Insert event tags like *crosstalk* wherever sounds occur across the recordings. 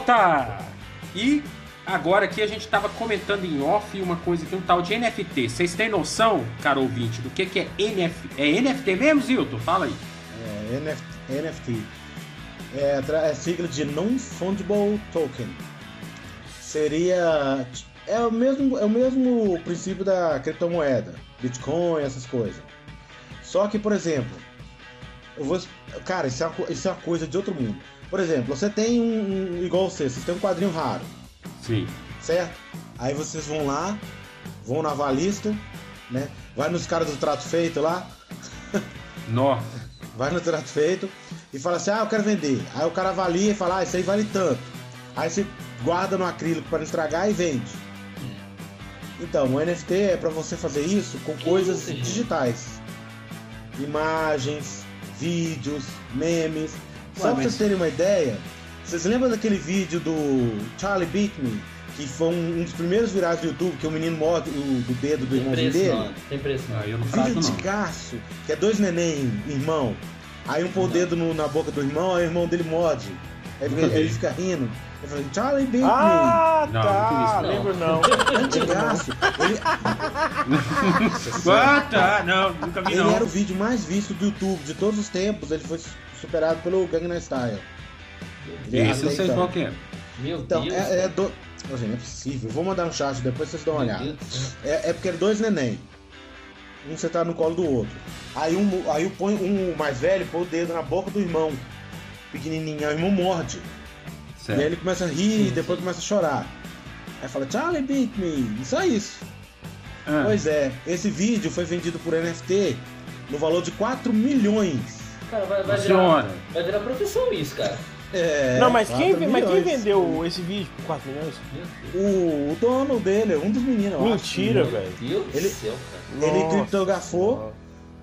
volta! E agora aqui a gente estava comentando em off uma coisa que um tal de NFT. Vocês têm noção, caro ouvinte, do que, que é NFT? É NFT mesmo, Zilton? Fala aí. É NF NFT. É, é sigla de Non-Fungible Token. Seria. É o, mesmo, é o mesmo princípio da criptomoeda, Bitcoin, essas coisas. Só que, por exemplo, eu vou. Cara, isso é, uma, isso é uma coisa de outro mundo. Por exemplo, você tem um. um- Igual você, você tem um quadrinho raro, Sim. certo? Aí vocês vão lá, vão na Valista, né? Vai nos caras do trato feito lá, *laughs* Nó. vai no trato feito e fala assim: ah, eu quero vender. Aí o cara avalia e fala: ah, isso aí vale tanto. Aí você guarda no acrílico para não estragar e vende. Então, o NFT é para você fazer isso com coisas isso, gente? digitais: imagens, vídeos, memes. Só Ué, pra mas- vocês terem uma ideia, vocês lembram daquele vídeo do Charlie Beat Me? Que foi um, um dos primeiros virais do YouTube, que o menino morde o do dedo do preço, dele? não. Tem preço, não. Ah, eu não Vídeo não. antigaço, que é dois neném, irmão. Aí um pôr o dedo no- na boca do irmão, aí o irmão dele morde. Aí ele, ele fica rindo. Eu falei, Charlie Beat Ah, Não, tá. isso, Lembro não. Antigaço. Ele, *laughs* Ah, tá. Não, nunca vi ele não. era o vídeo mais visto do YouTube de todos os tempos. Ele foi superado pelo Gangnam Style. É Esse eu sei então. qual que é. Meu Então, Deus. é, é do... Não é possível. Vou mandar um chat, depois vocês dão uma Meu olhada. É, é porque é dois neném. Um você tá no colo do outro. Aí um, aí põe um mais velho põe o dedo na boca do irmão. Pequenininho, aí o irmão morde. E aí Certo. ele começa a rir e depois começa a chorar. Aí fala, Charlie beat me. Só isso. Ah, Pois é, esse vídeo foi vendido por NFT no valor de 4 milhões. Cara, vai, vai, Nossa virar, vai virar profissão isso, cara. É, não, mas 4 quem, mas quem vendeu esse vídeo por 4 milhões? O, o dono dele, um dos meninos. eu Mentira, acho. velho. Meu Deus Ele- do céu, cara. Ele Nossa criptografou.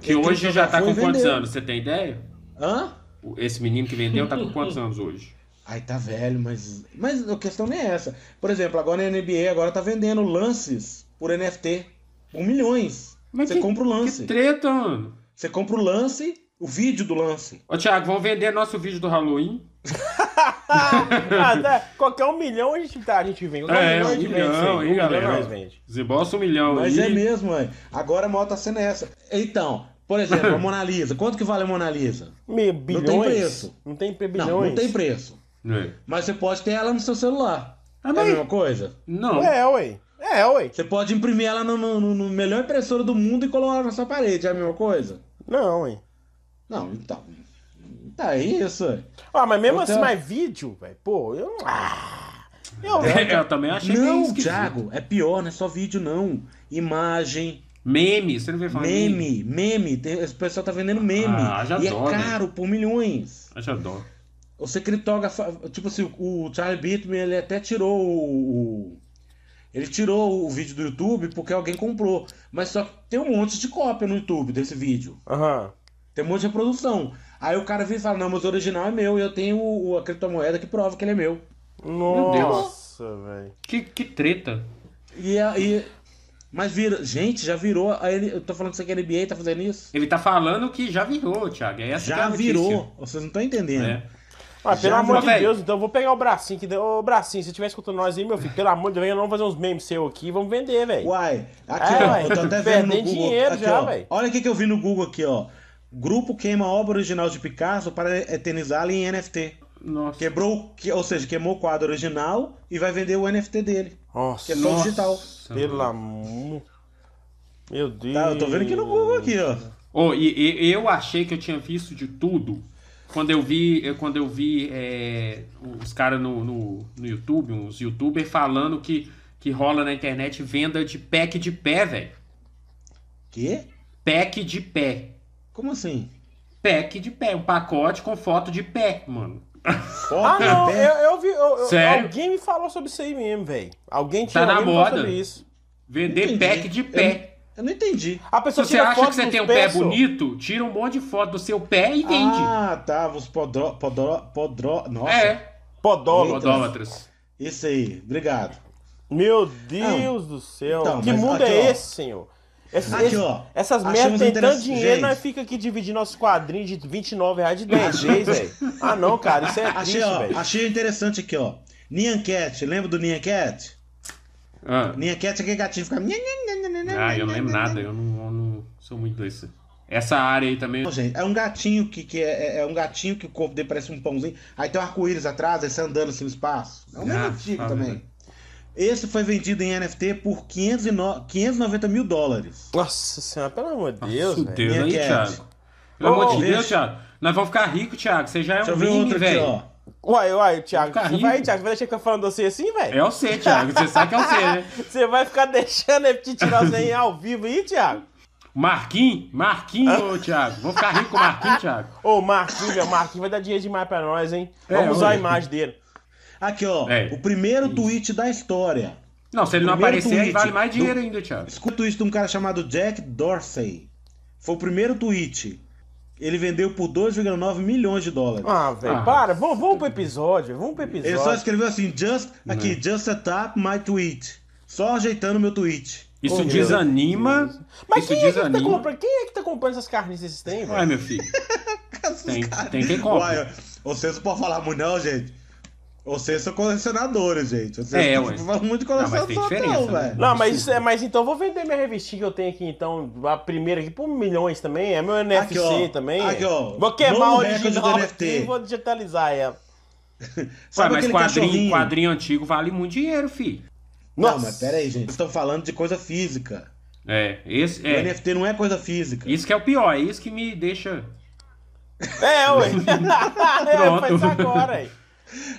Que ele hoje já tá com quantos vendeu. anos? Você tem ideia? Hã? Esse menino que vendeu tá com quantos anos hoje? *laughs* Ai, tá velho, mas. Mas a questão nem é essa. Por exemplo, agora na NBA agora tá vendendo lances por NFT. Por milhões. Mas Você que- compra o Que lance. treta, mano. Você compra o lance, o vídeo do lance. Ô, Thiago, vamos vender nosso vídeo do Halloween? *laughs* Ah, tá. Qualquer um milhão a gente, tá, a gente vende. Qualquer É, a um gente milhão, vende, hein, Um milhão galera? nós vende. Desembolsa um milhão Mas aí. é mesmo, mãe. Agora a moto tá sendo essa. Então, por exemplo, a *laughs* Mona Lisa. Quanto que vale a Mona Lisa? Me- tem Bilhões? preço. Não tem bilhões. Não, não tem preço. É. Mas você pode ter ela no seu celular. Ah, É a mesma coisa? Não. É, ué. É, ué. Você pode imprimir ela no, no, no- melhor impressora do mundo e colocar na sua parede. É a mesma coisa? Não, ué. Não, então. Tá é isso. Ah, mas mesmo Eu assim, tenho- mais vídeo, velho. Pô, eu não. Ah, eu, Eu também achei meio Não. Thiago, é pior, não é só vídeo, não. Imagem, Meme, você não veio falar meme, meme. Tem- Esse pessoal tá vendendo meme. Ah, já e dó, é né? caro por milhões. Acho dó. Você criptografa. Tipo assim, o Charlie Bittman, ele até tirou o. o- Ele tirou o vídeo do YouTube porque alguém comprou. Mas só que tem um monte de cópia no YouTube desse vídeo. Aham. Tem um monte de reprodução. Aí o cara vem e fala, não, mas o original é meu e eu tenho o- a criptomoeda que prova que ele é meu. Nossa, velho. Que, que treta. E aí. Mas vira. Gente, já virou. a Eu tô falando que isso aqui é NBA, tá fazendo isso? Ele tá falando que já virou, Thiago. É essa que é Já a notícia. virou. Vocês não estão entendendo. É. Ah, pelo Já, amor de velho. Deus, então eu vou pegar o bracinho que deu. Ô, bracinho, se estiver escutando nós aí, meu filho, pelo amor de Deus, vamos fazer uns memes seu aqui e vamos vender, velho. Uai, aqui, É, ó. Eu tô até vendo no Google. dinheiro aqui, já, velho. Olha o que que eu vi no Google aqui, ó. Grupo queima a obra original de Picasso para eternizá-la em NFT. Nossa. Quebrou, que- ou seja, queimou o quadro original e vai vender o NFT dele. Nossa, Que é só Nossa, digital. pelo amor. Meu Deus. Tá, eu tô vendo aqui no Google aqui, ó. Oh, e, e- eu achei que eu tinha visto de tudo quando eu vi, eu- quando eu vi é, os caras no, no, no YouTube, uns youtubers falando que, que rola na internet venda de pack de pé, velho. Quê? Pack de pé. Como assim? Pack de pé. Um pacote com foto de pé, mano. Foto Ah, de não, pé? eu, eu vi. eu- eu- Sério? alguém me falou sobre isso aí mesmo, velho. Alguém tinha Tá na moda. sobre isso. Vender Entendi. pack de pé. Eu não entendi. A Se pessoa você tira acha que você tem um pé só. bonito, tira um monte de foto do seu pé e vende. Ah, tá. Os podró... podró... podró... Nossa. é. Podólogo. Podólatras. Isso aí. Obrigado. Meu Deus do céu. Então, que mundo aqui, é ó. esse, senhor? Esse- Aqui, esse- ó. Essas merdas tem tanto dinheiro, gente. nós fica aqui dividindo nossos quadrinhos de 29 reais de 10 vezes, velho. Ah, não, cara, isso é *laughs* Achei, triste, ó, velho. achei interessante aqui, ó. Nyan Cat, lembra do Nyan Cat? Ah, Nyan Cat é aquele gatinho que fica. ah, eu não lembro nada, eu não, eu não sou muito desse. Essa área aí também. Não, gente, é um gatinho que, que é, é um gatinho que o corpo dele parece um pãozinho. Aí tem um arco-íris atrás, aí você andando assim no espaço. É um mesmo Ah, antigo também. vendo. Esse foi vendido em NFT por 509 590 mil dólares. Nossa senhora, pelo amor de Deus, Deus, velho. Deus aí, Minha cat. Thiago. Pelo amor de Deus, Thiago. Nós vamos ficar ricos, Thiago. Você já é Deixa um aqui, velho. Uai, uai, Thiago, vai, Thiago, vai deixar que eu falando você assim, velho? É o C, Thiago. Você sabe que é o C, né? *laughs* Você vai ficar deixando ele te tirar o Zen ao vivo aí, Thiago? Marquinhos, Marquinhos, ô, *laughs* Thiago. Vamos ficar ricos com o Marquinhos, Thiago. Ô, Marquinhos, velho, Marquinhos vai dar dinheiro demais pra nós, hein? É, Vamos usar a imagem dele. Aqui, ó. É. O primeiro tweet da história. Não, se ele não aparecer, aí tweet vale mais do- dinheiro ainda, Thiago. Escuta o tweet de um cara chamado Jack Dorsey. Foi o primeiro tweet. Ele vendeu por 2,9 milhões de dólares. Ah, velho, Ah. para. Vamos, vamos pro episódio, vamos pro episódio. Ele só escreveu assim, just, aqui, Né. just set up my tweet. Só ajeitando meu tweet. Isso meu desanima. Mas isso quem é, que tá desanima. comprando, quem é que tá comprando essas carnes esses trem, Ué, velho? meu filho. *laughs* Tem, tem quem compra. Uai, vocês não podem falar muito não, gente. Vocês são colecionadores, gente. Vocês É, não ué. falam muito de Não, mas tem colecionador, diferença, não, né? velho. Não, mas, isso é- mas então eu vou vender minha revistinha que eu tenho aqui, então, a primeira aqui, por milhões também, é meu NFC Aqui, ó. também. Aqui, ó. Vou queimar o original do NFT. e vou digitalizar ela. *laughs* Ué, Sabe mas aquele quadrinho, quadrinho antigo vale muito dinheiro, filho. Não, mas pera aí, gente. Vocês estão falando de coisa física. É, esse, O é. NFT não é coisa física. Isso que é o pior, é isso que me deixa. É, ué. *laughs* *laughs* é, Pronto. faz agora, aí.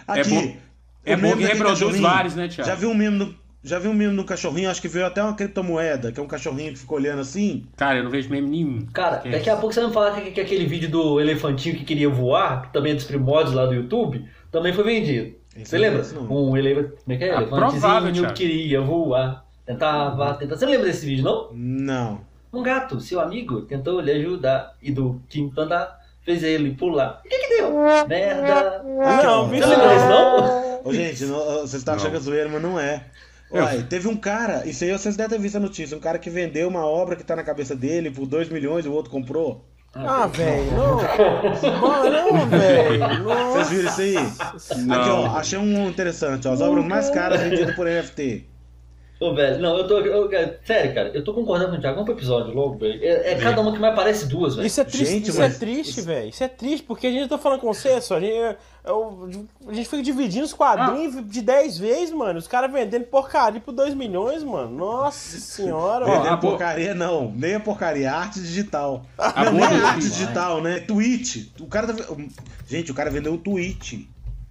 Aqui. bom- o é bom que daquele reproduz vários, né, Thiago? Já viu um meme do, já viu um meme do cachorrinho? Acho que veio até uma criptomoeda, que é um cachorrinho que fica olhando assim. Cara, eu não vejo meme nenhum. Cara, Que- daqui a pouco você vai me falar que, que aquele vídeo do elefantinho que queria voar, que também é dos primórdios lá do YouTube, também foi vendido. Esse Você não lembra? Um elefante. Como é que é? Ah, provável, que queria voar. Tentava, tentava. Você lembra desse vídeo, não? Não. Um gato, seu amigo, tentou lhe ajudar e do quinto andar fez ele pular. O que que deu? Merda. Não, lembra desse, não? Ô, gente, não- vocês estão achando Não. que é zoeira, mas não é. Uai, teve um cara, isso aí vocês devem ter visto a notícia, um cara que vendeu uma obra que tá na cabeça dele por 2 milhões e o outro comprou. Ah, velho, não. Não, não, velho. Vocês viram isso aí? Não. Aqui, ó, achei um interessante, ó, as obras mais caras vendidas por NFT. Ô, velho, não, eu tô. eu- sério, cara, eu tô concordando com o Thiago. Vamos pro episódio logo, velho. É, é cada uma que mais parece duas, velho. Isso é triste, Gente, isso mas- é triste, velho. Isso é triste, porque a gente tá falando com você, só. A gente, eu- a gente fica dividindo os quadrinhos Ah. de 10 vezes, mano. Os caras vendendo porcaria por 2 milhões, mano. Nossa *laughs* senhora, velho. Vendendo porcaria não, nem a porcaria, arte digital. *laughs* A não, nem do- arte digital, né? Tweet. O cara tá... Gente, o cara vendeu um tweet.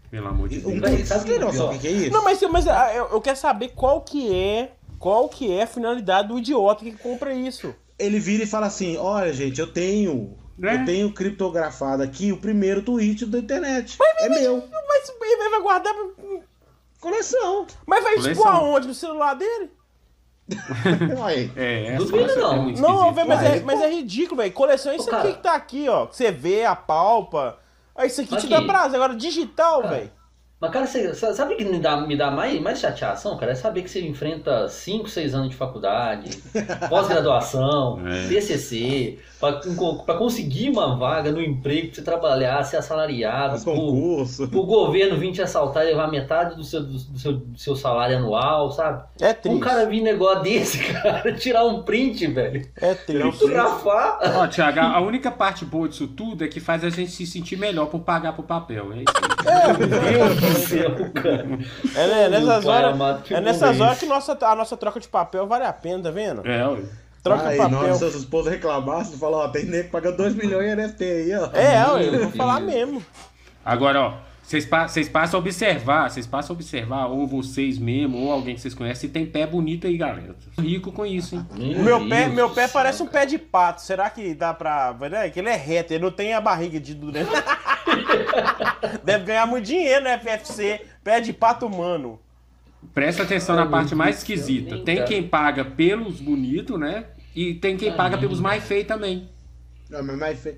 Pelo amor de Um Deus. Tweet. sabe que é do que é isso? Não, mas, mas ah, eu, eu quero saber qual que é. Qual que é a finalidade do idiota que compra isso? Ele vira e fala assim: Olha, gente, eu tenho. Né? Eu tenho criptografado aqui o primeiro tweet da internet. é meu. Mas ele vai guardar. Coleção. Mas vai Coleção. expor aonde? No celular dele? *laughs* É, Duvido coisa não. é Não, velho, mas, é, mas é ridículo, velho. Coleção é isso Ô, cara. aqui que tá aqui, ó. Que você vê, apalpa. Aí isso aqui te dá prazo. Agora, digital, Cara. velho. Mas, cara, você, sabe o que me dá, me dá mais, mais chateação, cara? É saber que você enfrenta 5, 6 anos de faculdade, *laughs* pós-graduação, É. TCC, pra, pra conseguir uma vaga no emprego, pra você trabalhar, ser assalariado, o governo vir te assaltar e levar metade do seu, do, seu, do seu salário anual, sabe? É triste. Um cara vir negócio desse, *laughs* cara, tirar um print, velho, É triste. fotografar. Ó, Thiago, a a única parte boa disso tudo é que faz a gente se sentir melhor por pagar pro papel. É isso aí. Meu Deus do céu, cara. É, né, nessas horas, amado, é nessas horas que nossa, a nossa troca de papel vale a pena, tá vendo? É, ué. Troca na hora papel. que seus esposos reclamassem, você falou, ó, tem nego que paga 2 milhões em NFT aí, ó. É, eu vou Meu falar mesmo. Agora, ó, vocês pa- vocês passam a observar, vocês passam a observar, ou vocês mesmo, ou alguém que vocês conhecem, se tem pé bonito aí, galera. Rico com isso, hein? Meu pé, Deus meu pé parece um pé de pato. Será que dá pra. É que ele é reto, ele não tem a barriga de dentro. *laughs* Deve ganhar muito dinheiro no FFC. Pé de pato humano. Presta atenção na Ai, parte meu mais esquisita. Tem quem paga pelos bonitos, né? E tem quem paga pelos mais feios também. Não, mas mais feio,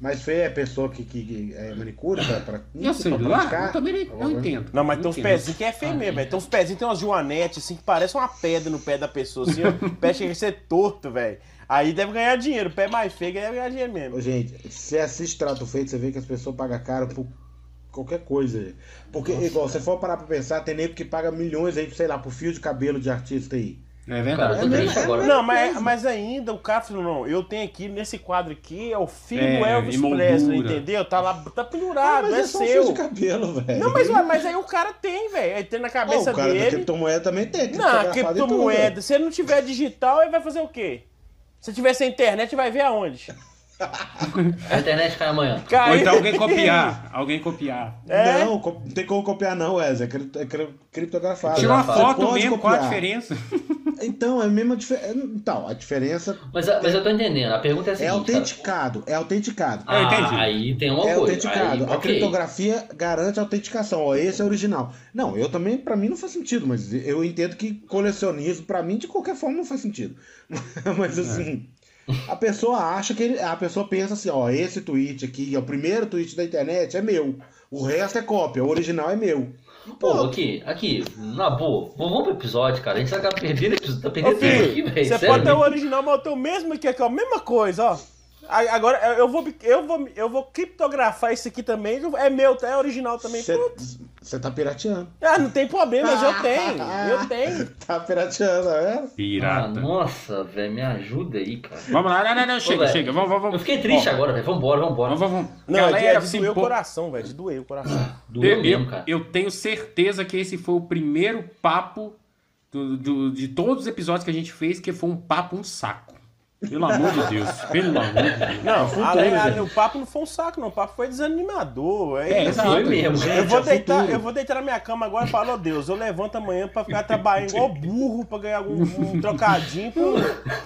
mais feio é a pessoa que, que, que é manicure pra, pra, *coughs* Eu sei pra lá, praticar. eu também nem- não entendo. Não, mas tem uns pezinhos que é feio mesmo, velho. Tem uns pezinhos, tem umas joanetes, assim, que parece uma pedra no pé da pessoa, assim, ó. *laughs* O pé chega a ser torto, velho. Aí deve ganhar dinheiro. O pé mais feio deve ganhar dinheiro mesmo. Ô, gente, se você assiste Trato Feito, você vê que as pessoas pagam caro por qualquer coisa. Porque, igual, se for parar pra pensar, tem nego que paga milhões aí, sei lá, por fio de cabelo de artista aí. É verdade. É é agora. Não, mas, mas ainda o cara falou, não, eu tenho aqui, nesse quadro aqui, é o filho É, do Elvis. Presley, entendeu? Tá lá, tá Ah, pendurado, mas é é só um fio de seu. cabelo, velho. Não, mas, mas aí o cara tem, velho. Aí tem na cabeça o cara da dele. criptomoeda também tem. Não, criptografado e tudo, criptomoeda. Se ele não tiver digital, ele vai fazer o quê? Se tiver sem internet, vai ver aonde? A internet cai amanhã. Ou Cai. então alguém copiar. Alguém copiar. É. Não, não tem como copiar não, Wesley. É é cri- criptografado. Tira uma foto mesmo, qual a copiar. diferença? *laughs* Então, é a mesma diferença. Então, a diferença Mas, mas eu tô entendendo. A pergunta é a é seguinte. autenticado. É autenticado. cara. Eu entendi. Ah, aí tem uma É coisa. autenticado. Aí, A ok. criptografia garante a autenticação. Ó, esse é o original. Não, eu também, pra mim não faz sentido, mas eu entendo que colecionismo, pra mim, de qualquer forma, não faz sentido. *laughs* mas assim, a pessoa acha que ele. A pessoa pensa assim, ó, esse tweet aqui, é o primeiro tweet da internet, é meu. O resto é cópia, o original é meu. Pô, aqui, aqui, na boa, vamos pro episódio, cara. A gente tá perdendo episódio, tá perdendo tempo aqui, velho. você pode ter o original, mas eu tenho o mesmo aqui, que é a mesma coisa, ó. Agora, eu vou, eu, vou, eu vou criptografar isso aqui também, é meu, é original também. Você tá pirateando. Ah, não tem problema, mas eu tenho, eu tenho. *laughs* Tá pirateando, tá vendo? Ah, Pirata. nossa, velho, me ajuda aí, cara. Vamos lá, não, não, não, chega, velho, chega. Vamos, vamos, Eu vamos. fiquei triste Ó, agora, velho. Vambora, vambora. Vamos, vamos, vamos. Não, é de, é Galera, de se doer o coração, velho, de doer o coração. Doeu Eu, mesmo, eu, cara. eu tenho certeza que esse foi o primeiro papo do- do- de todos os episódios que a gente fez, que foi um papo um saco. Pelo amor de Deus. Pelo amor de Deus. Não, futuro, né? o papo não foi um saco, não. O papo foi desanimador. É, É, isso. exato. Foi mesmo. Eu vou, é deitar, futuro. eu vou deitar na minha cama agora e falar, ô Deus, eu levanto amanhã pra ficar trabalhando igual burro pra ganhar algum um trocadinho pro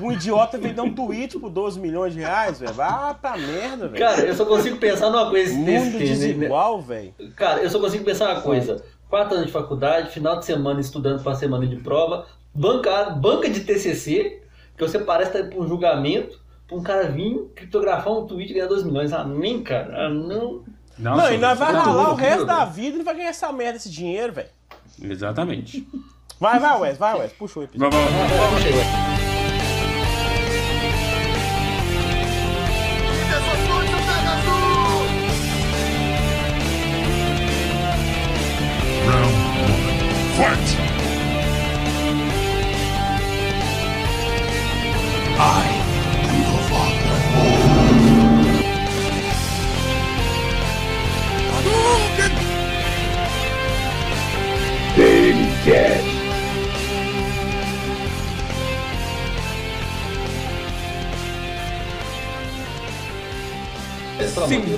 um idiota vender um tweet por 12 milhões de reais, velho. Vá pra merda, velho. Cara, eu só consigo pensar numa coisa Mundo desse né? desigual, velho. Cara, eu só consigo pensar uma coisa. Quatro anos de faculdade, final de semana estudando pra semana de prova, banca, banca de TCC, que você parece estar pra um julgamento, pra um cara vir criptografar um tweet e ganhar 2 milhões. Ah, nem, cara. Ah, não. Não, Nossa, e nós vai tá ralar o resto da vida e não vai ganhar essa merda, esse dinheiro, velho. Exatamente. Vai, vai, Wes, vai, Wes. Puxa o episódio. Vamos, vamos, vamos. Não.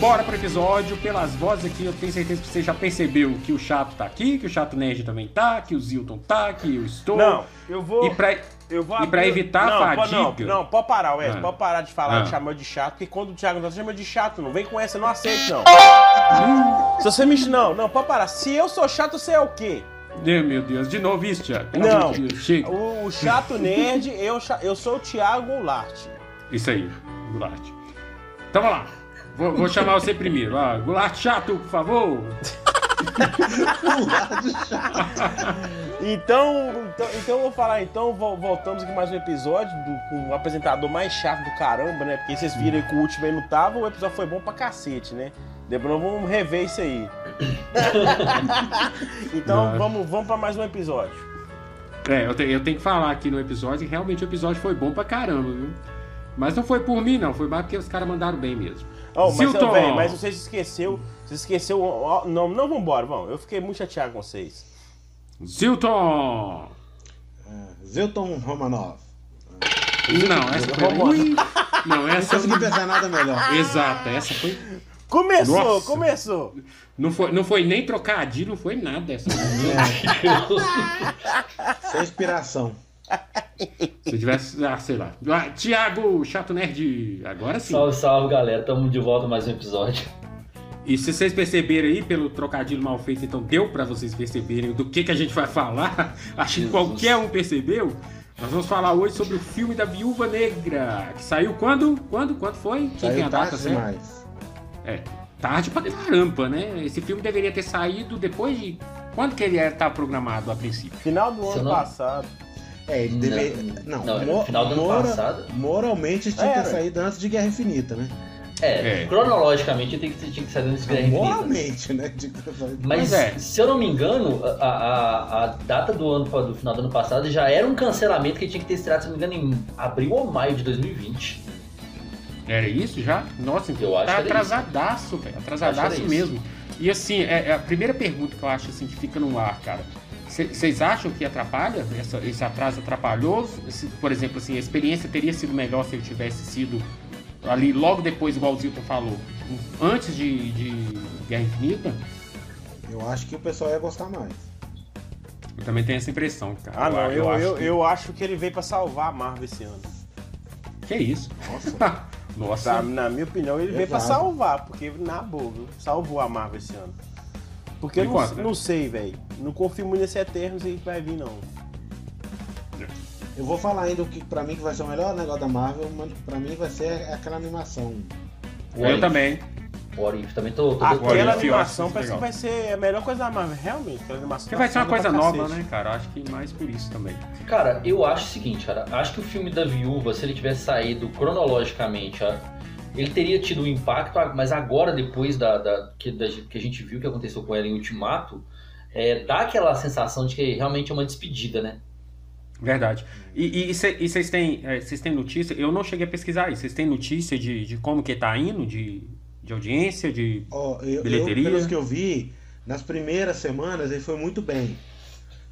Simbora pro episódio, pelas vozes aqui, eu tenho certeza que você já percebeu que o Chato tá aqui, que o Chato Nerd também tá, que o Zilton tá, que eu estou. Não, eu vou. E pra, Eu vou E pra evitar a não, pode- fadiga- Não, não, pode parar, Wes. Ah. Pode parar de falar, Ah. de chamar de chato, porque quando o Thiago não chama de chato, não vem com essa, não aceito, não. Se você me. Não, não, pode parar. Se eu sou chato, você é o quê? Meu, Deus, de novo isso, Thiago. Não. O, o chato nerd, eu, eu sou o Thiago Goulart. Isso aí, Goulart. Então vamos lá. Vou, vou chamar você primeiro. Ah, Goulart chato, por favor. Então, então, então eu vou falar, então, vol- voltamos aqui mais um episódio do, com o apresentador mais chato do caramba, né? Porque vocês viram que o último aí não tava, o episódio foi bom pra cacete, né? Depois nós vamos rever isso aí. *laughs* então Não. vamos, vamos pra mais um episódio. É, eu, te- eu tenho que falar aqui no episódio que realmente o episódio foi bom pra caramba, viu? Mas não foi por mim, não. Foi mais porque os caras mandaram bem mesmo. Oh, mas, Zilton! você se esqueceu. Você esqueceu. não, não vambora, vamos. Eu fiquei muito chateado com vocês. Zilton! Zilton Romanov. Não, essa foi. Ui! Não, Não essa. consegui pensar nada melhor. Exato, essa foi. Começou, Nossa. começou. Não foi, não foi nem trocadilho, não foi nada essa. Sem inspiração. Se tivesse. Ah, sei lá. Ah, Tiago, chato nerd. Agora sim. Salve, salve, galera. Tamo de volta mais um episódio. E se vocês perceberem aí, pelo trocadilho mal feito, então deu pra vocês perceberem do que, que a gente vai falar. *laughs* Acho que Jesus. qualquer um percebeu. Nós vamos falar hoje sobre o filme da Viúva Negra. Que saiu quando? Quando? Quando foi? Quem tem a Saiu data tarde certa? demais. É, tarde pra caramba, né? Esse filme deveria ter saído depois de. Quando que ele estava programado a princípio? Final do ano não- passado. É, ele Não, deve... não, Não, não, mo- no final do ano mora- passado. moralmente tinha que Era. ter saído antes de Guerra Infinita, né? É, É. cronologicamente tem que, tinha que sair desse Guerra Infinita. Moralmente, né? *laughs* De- Mas, é. se eu não me engano, a, a, a data do ano do final do ano passado já era um cancelamento que tinha que ter estreado, se não me engano, em abril ou maio de 2020. Era isso já? Nossa, então Eu acho tá que era atrasadaço, velho. Atrasadaço que era isso. mesmo. E assim, é, é a primeira pergunta que eu acho assim que fica no ar, cara. Vocês acham que atrapalha? Essa- esse atraso atrapalhou? Se, por exemplo, assim, a experiência teria sido melhor se ele tivesse sido ali logo depois, igual o Zilton falou, antes de, de Guerra Infinita? Eu acho que o pessoal ia gostar mais. Eu também tenho essa impressão, cara. Ah, não, eu, acho eu, que- eu acho que ele veio pra salvar a Marvel esse ano. Que isso? Nossa. *laughs* Nossa. Tá, na minha opinião, ele veio pra Exato. salvar, porque na boa, viu? salvou a Marvel esse ano. Porque eu não, né? não sei, velho. Não confio muito nesse Eternos aí que vai vir, não. Eu vou falar ainda o que pra mim que vai ser o melhor negócio da Marvel, mas pra mim vai ser aquela animação. Eu também. What If, também tô, tô Aquela animação isso parece que vai ser a melhor coisa da Marvel, realmente. Aquela animação Porque vai ser uma foda coisa nova, cacete. né, cara? Acho que mais por isso também. Cara, eu acho o seguinte, cara. Acho que o filme da Viúva, se ele tivesse saído cronologicamente, a- ele teria tido um impacto, mas agora, depois da, da- que, da- que a gente viu o que aconteceu com ela em Ultimato, é, dá aquela sensação de que realmente é uma despedida, né? Verdade. E vocês têm, vocês têm notícia? Eu não cheguei a pesquisar isso. Vocês têm notícia de, de como que tá indo, de, de audiência, de. Ó, eu, eu, Bilheteria. pelos que eu vi, nas primeiras semanas ele foi muito bem.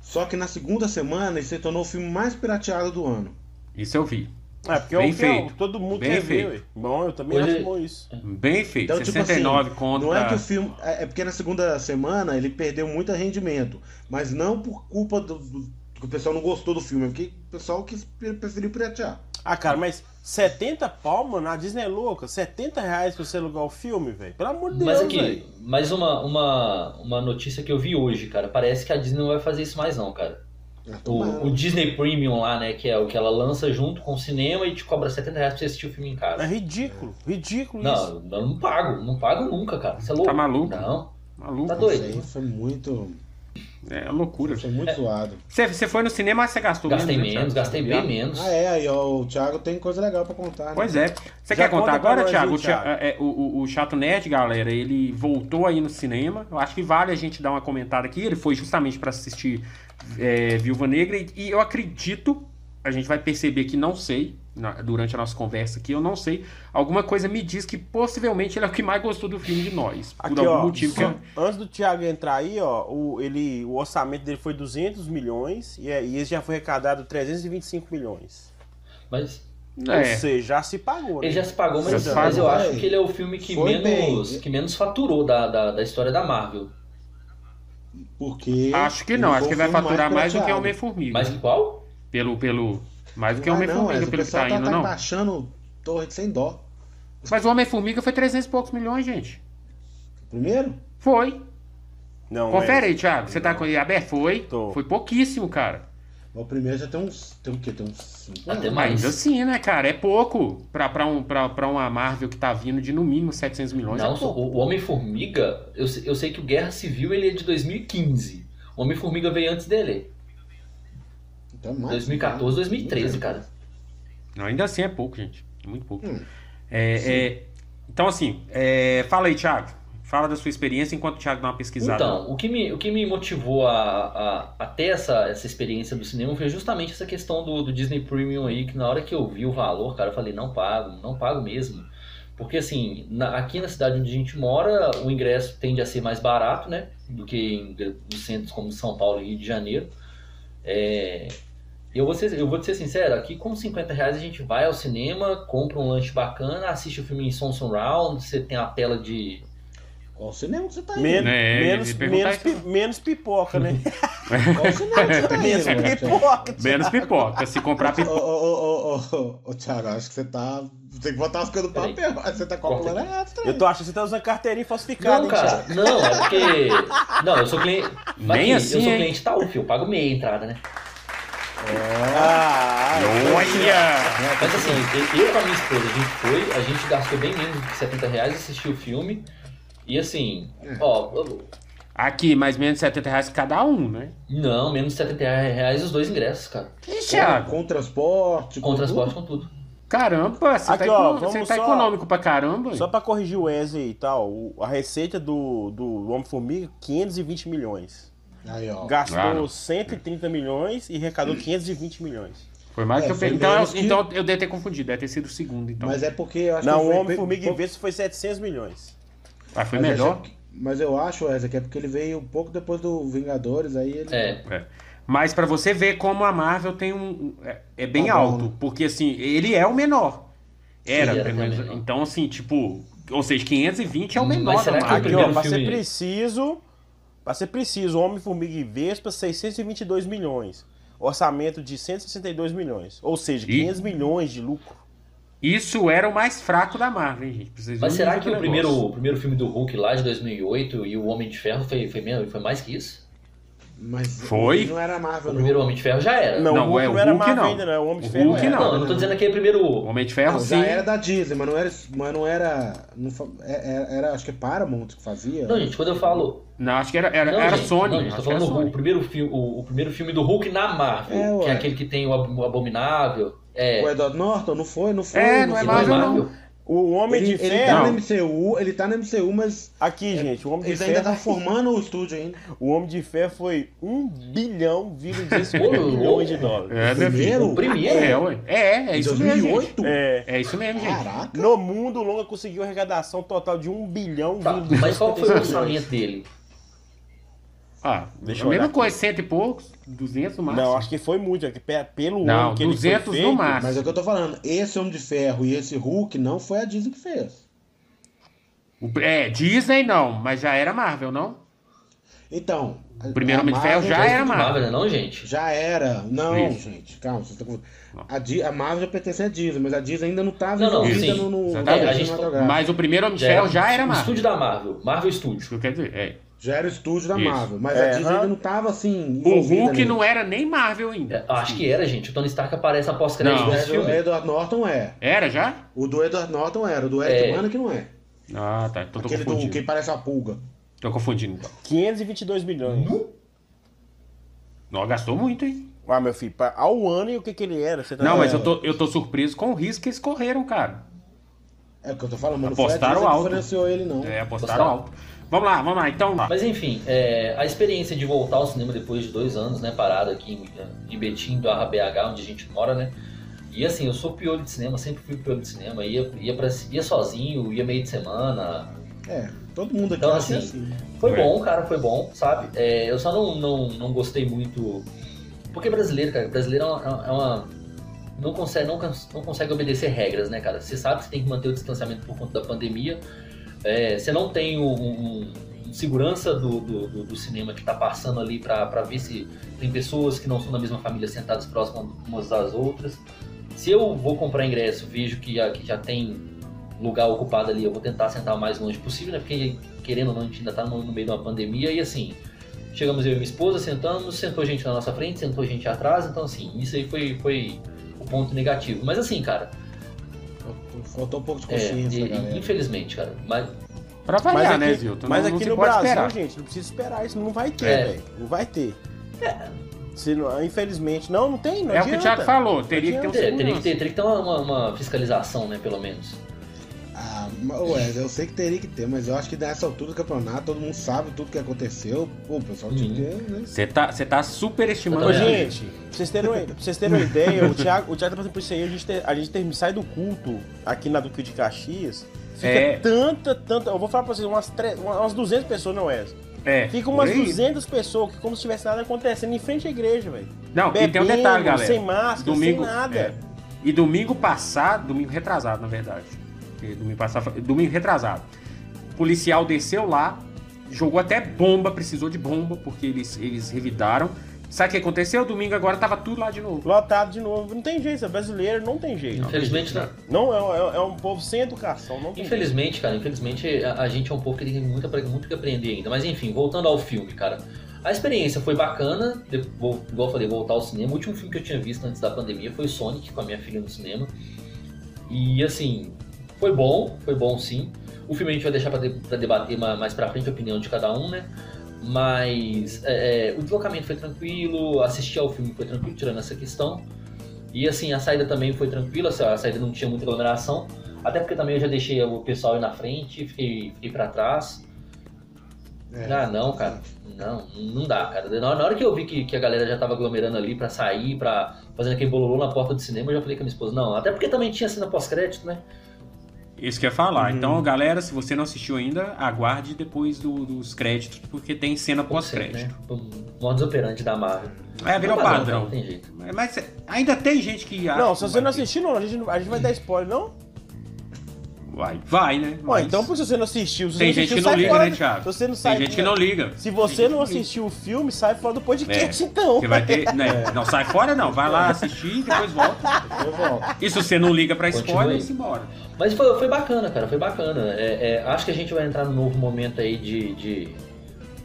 Só que na segunda semana ele se tornou o filme mais pirateado do ano. Isso eu vi. É, porque Bem é o que é feito. todo mundo Bem quer feito. ver, ué. Bom, eu também Hoje- acho bom isso. Bem feito. Então, tipo 69 assim, contra. Não é que o filme. É é porque na segunda semana ele perdeu muito rendimento. Mas não por culpa do, do- que o pessoal não gostou do filme, é porque o pessoal quis, preferiu piratear. Ah, cara, mas 70 pau, mano, a Disney é louca. 70 reais pra você alugar o filme, velho. Pelo amor de Mas Deus, aqui, velho. mais uma, uma, uma notícia que eu vi hoje, cara. Parece que a Disney não vai fazer isso mais, não, cara. O, o Disney Premium lá, né? Que é o que ela lança junto com o cinema e te cobra 70 reais pra você assistir o filme em É casa. ridículo, ridículo isso. Não, eu não pago, não pago nunca, cara. Você é louco? Tá maluco? Não. Maluco. Tá Isso doido. aí foi muito. É loucura. Foi muito zoado. Você, você foi no cinema, mas você gastou Gastei menos, né, menos, gastei bem menos. Ah, é, aí ó, o Thiago tem coisa legal pra contar. Né? Pois é. Você Já quer contar conta pra agora, nós Thiago? O, Thi- Thiago. é, o, o- o Chato Nerd, galera, ele voltou aí no cinema. Eu acho que vale a gente dar uma comentada aqui. Ele foi justamente para assistir é, Viúva Negra. E, e eu acredito, a gente vai perceber que não sei, na- durante a nossa conversa aqui, eu não sei. Alguma coisa me diz que possivelmente ele é o que mais gostou do filme de nós. Por Aqui, algum ó, motivo que só- é. antes do Thiago entrar aí, ó, o, ele, o orçamento dele foi 200 milhões e, é- e esse já foi arrecadado 325 milhões. Mas Ou É, seja, já se pagou, né? ele já se pagou, mas, Já se mas eu pagou. acho que ele é o filme que Foi menos, bem. que menos faturou da, da, da história da Marvel. Porque. acho que não. Acho que vai faturar mais do que. Homem-Formiga. Mais que qual? Pelo, pelo. Mais do que Ah, Homem-Formiga, mas o pelo que tá tá, indo, tá não. baixando torre sem dó. Mas o Homem-Formiga foi 300 e poucos milhões, gente. Primeiro? Foi. Não, Confere é- aí, Thiago. Você tá com ele aberto? Foi. Tô. Foi pouquíssimo, cara. O primeiro já tem uns. Tem o quê? Tem uns 5 Até anos. mais. Ainda assim, né, cara? É pouco. Pra, pra, um, pra, pra uma Marvel que tá vindo de no mínimo 700 milhões. Não, é o, o Homem-Formiga, eu, eu sei que o Guerra Civil ele é de 2015. O Homem-Formiga veio antes dele. Então, mais, 2014, 2013, cara. Não, ainda assim é pouco, gente. É muito pouco. Hum. É, é, então, assim, é, fala aí, Thiago. Fala da sua experiência enquanto o Thiago dá uma pesquisada. Então, o que me, o que me motivou a, a, a ter essa, essa experiência do cinema foi justamente essa questão do, do Disney Premium aí, que na hora que eu vi o valor, cara, eu falei, não pago, não pago mesmo. Porque assim, na- aqui na cidade onde a gente mora, o ingresso tende a ser mais barato, né? Do que em centros como São Paulo e Rio de Janeiro. É, eu, vou ser, eu vou te ser sincero, aqui com 50 reais a gente vai ao cinema, compra um lanche bacana, assiste o filme em som surround, você tem a tela de Qual cinema que você tá indo? Men- É, menos, menos, pi- menos pipoca, né? *laughs* Qual cinema que você tá menos indo? né, Thiago? pipoca. Menos pipoca. Se comprar pipoca. ô, ô, ô, ô, ô, Thiago, acho que você tá. Tem que botar as coisas no papel. Você tá calculando errado, Eu tô achando que você tá usando carteirinha falsificada, Não, hein, cara, Thiago? não, é porque. Não, eu sou cliente. Mas Nem aqui, assim, eu sou hein? cliente Itaú, filho. Eu pago meia entrada, né? Ah, Olha! Mas assim, eu com a minha esposa, a gente foi, a gente gastou bem menos de 70 reais assistiu o filme. E assim, ó, Aqui, mais menos de 70 reais cada um, né? não, menos de 70 reais os dois ingressos, cara. Ih, Thiago. Com transporte. Com transporte, tudo? com tudo. Caramba, você Aqui, tá, ó, você tá só- econômico pra caramba. Só pra corrigir o Wesley e tal, o- a receita do, do Homem-Formiga, 520 milhões. Aí, ó. Gastou Claro. 130 milhões e arrecadou 520 milhões. Foi mais É, que eu foi peguei. Então, eu- menos que- então eu devo ter confundido, deve ter sido o segundo, então. Mas é porque eu acho Não, que o foi- Homem-Formiga pouco- em vez foi 700 milhões. Ah, foi mas melhor. que- Mas eu acho, Wesley, que é porque ele veio um pouco depois do Vingadores, aí ele. É. É. Mas pra você ver como a Marvel tem um. É, é bem Tá bom, alto. né? Porque assim, ele é o menor. Era, Sim, era pelo o menos. menor. Então, assim, tipo. Ou seja, 520 é o Mas menor será da que o Marvel. Aqui, primeiro ó, ser preciso, pra ser preciso, Homem-Formiga e Vespa, 622 milhões. Orçamento de 162 milhões. Ou seja, E- 500 milhões de lucro. Isso era o mais fraco da Marvel, hein, gente. Vocês Mas será que o primeiro, o primeiro filme do Hulk lá de 2008 e o Homem de Ferro foi, foi, mesmo, foi mais que isso? Mas Foi? não era Marvel, O não. primeiro Homem de Ferro já era. Não, Não, o Hulk é, o não era Hulk Marvel não. ainda, não. O Homem de O Ferro Hulk era. não. Não, eu não tô dizendo aquele primeiro. O Homem de Ferro, Não, sim. já era da Disney, mas não era. Mas não era. Não, fa- é- era, era- acho que é Paramount que fazia. Não, gente, quando eu falo. Não, acho que era, era, Não, era gente, Sony. Não, gente, tô era falando o, Sony. primeiro filme, o, o primeiro filme do Hulk na Marvel. É, que é aquele que tem o, Ab- o Abominável. É. O Edward Norton, não foi? Não foi? É, não é Não é Marvel, Marvel? não. O Homem Ele, de ele tá Ferro. no MCU, ele tá no MCU, mas Aqui, gente, o Homem de eles ainda Ferro. tá formando o estúdio ainda. O Homem de Ferro foi 1 bilhão, vírgula Ô, 250 milhões de dólares. É, filho. Primeiro? O primeiro? É, ué. É, é isso mesmo. gente. 2008? É. É isso mesmo, gente. Caraca. No mundo, o Longa conseguiu arrecadação total de 1 bilhão, Tá, mas qual foi o 255 milhões. orçamento dele? Ah, Deixa a eu mesma olhar coisa, cento e poucos, 200 no máximo. Não, acho que foi muito. é que pe- Pelo Não, ano que ele 200 foi no feito, máximo. Mas é o que eu tô falando, esse Homem de Ferro e esse Hulk não foi a Disney que fez. O- É, Disney não, mas já era Marvel, não? Então. O primeiro a Homem de Ferro Marvel já Foi era Marvel. né, não, gente? Já era. Não, Isso. gente, calma, vocês estão confundindo. A, Di- a Marvel já pertence à Disney, mas a Disney ainda não estava Não, não, sim. no, no, no a gente- cinematográfico. Mas o primeiro Homem de Ferro já era O Marvel. estúdio da Marvel. Marvel Studios. Isso que eu quero dizer. É. Já era o estúdio da Isso. Marvel, mas É, a Disney não estava assim. O Hulk nele. não era nem Marvel ainda. É, acho que era, gente. O Tony Stark aparece após crédito Não. desse O. Edward Norton é. Era já? O do Edward Norton era. O do Eric É. Bana que não é. Ah, tá. Então tô Aquele do que parece uma pulga. Tô confundindo, então. 522 milhões. Não, gastou muito, hein? Ah, meu filho, ao ano e o que que ele era? Você tá Não, mas eu tô, eu tô surpreso com o risco que eles correram, cara. É o que eu tô falando, não a Apostaram alto. financiou ele, não. É, apostaram Gostaram? alto. Vamos lá, vamos lá. Então, lá. Mas enfim, é, a experiência de voltar ao cinema depois de dois anos, né, parado aqui em, em Betim, do BH, onde a gente mora, né? E assim, eu sou piolho de cinema, sempre fui piolho de cinema, ia, ia, pra, ia sozinho, ia meio de semana. É, todo mundo aqui Então, assim, assim. Foi É. bom, cara, foi bom, sabe? É, eu só não, não, não gostei muito. Porque brasileiro, cara, brasileiro é uma. é uma- não, consegue, não, não consegue obedecer regras, né, cara? Você sabe que você tem que manter o distanciamento por conta da pandemia. É, você não tem um, um- segurança do, do, do- cinema que tá passando ali pra ver se tem pessoas que não são da mesma família sentadas próximas umas das outras. Se eu vou comprar ingresso, vejo que já, que já tem lugar ocupado ali, eu vou tentar sentar o mais longe possível, né? Porque, querendo ou não, a gente ainda tá no, no meio de uma pandemia e assim, chegamos eu e minha esposa, sentamos, sentou gente na nossa frente, sentou gente atrás, então assim, isso aí foi, foi o ponto negativo. Mas assim, cara, Faltou um pouco de é, consciência, e- galera. infelizmente, cara, mas Pra Mas variar, aqui, né, Zilton? mas Não- não aqui se no Brasil, esperar. gente, não precisa esperar. Isso não vai ter, É. velho. Não vai ter. Se não- infelizmente. Não, não tem. Não É o que o adianta. Thiago falou, teria que ter um é, teria, que ter, teria que ter uma- uma fiscalização, né, pelo menos. Ah, mas, ué, eu sei que teria que ter, mas eu acho que nessa altura do campeonato todo mundo sabe tudo que aconteceu. Pô, o pessoal tinha que ter, né? Você tá, você tá superestimando a gente. pra vocês terem, pra vocês terem uma ideia, o Thiago, o Thiago tá passando por isso aí, a gente, ter- a gente ter- sai do culto aqui na Duque de Caxias, fica É. tanta, tanta, eu vou falar pra vocês, umas, tre- umas 200 pessoas, não é? É, Fica umas aí. 200 pessoas, que como se tivesse nada acontecendo em frente à igreja, velho. Não, e tem um detalhe, galera. sem máscara, Domingo, sem nada. é. E domingo passado, domingo retrasado, na verdade. Porque Domingo passado, domingo retrasado. O policial desceu lá, jogou até bomba, precisou de bomba, porque eles, eles revidaram. Sabe o que aconteceu? Domingo agora tava tudo lá de novo. Lotado de novo. Não tem jeito, é brasileiro, não tem jeito. Infelizmente, não. Não, é, é- é um povo sem educação, não tem Infelizmente, cara, infelizmente a, a gente é um povo que tem muito, apre- muito que aprender ainda. Mas enfim, voltando ao filme, cara. A experiência foi bacana, de- vou- igual eu falei, voltar ao cinema. O último filme que eu tinha visto antes da pandemia foi Sonic, com a minha filha no cinema. E assim, foi bom, foi bom sim. O filme a gente vai deixar pra, de- debater ma- mais pra frente a opinião de cada um, né? Mas é, é, o deslocamento foi tranquilo, assistir ao filme foi tranquilo, tirando essa questão. E assim, a saída também foi tranquila, a saída não tinha muita aglomeração. Até porque também eu já deixei o pessoal ir na frente, fiquei, fiquei pra trás. É. Ah, não, cara. Não, não dá, cara. Na hora que eu vi que, que a galera já tava aglomerando ali pra sair, pra fazer aquele bololô na porta do cinema, eu já falei com a minha esposa, não. Até porque também tinha cena pós-crédito, né? Isso que eu ia falar. Uhum. Então, galera, se você não assistiu ainda, aguarde depois do- dos créditos, porque tem cena pós-crédito. Né? O modus operandi da Marvel. É, virou Não, padrão. Não tem jeito. Mas, ainda tem gente que acha Não, se você não ter. assistiu, não, a gente, não- a gente vai dar spoiler, não? Vai, vai, né? Ué, Mas então por se você não assistiu, se Tem você gente assistiu, que não liga, fora né, Thiago? Você não sai, Tem gente que não liga. Se você não assistiu o filme, sai fora do podcast, É, então. Que vai ter. Né? *laughs* Não, sai fora não. Vai lá assistir e depois volta. Eu volto. E se você não liga pra spoiler, se embora. Mas foi, foi bacana, cara, foi bacana. É, é, acho que a gente vai entrar num novo momento aí de, de-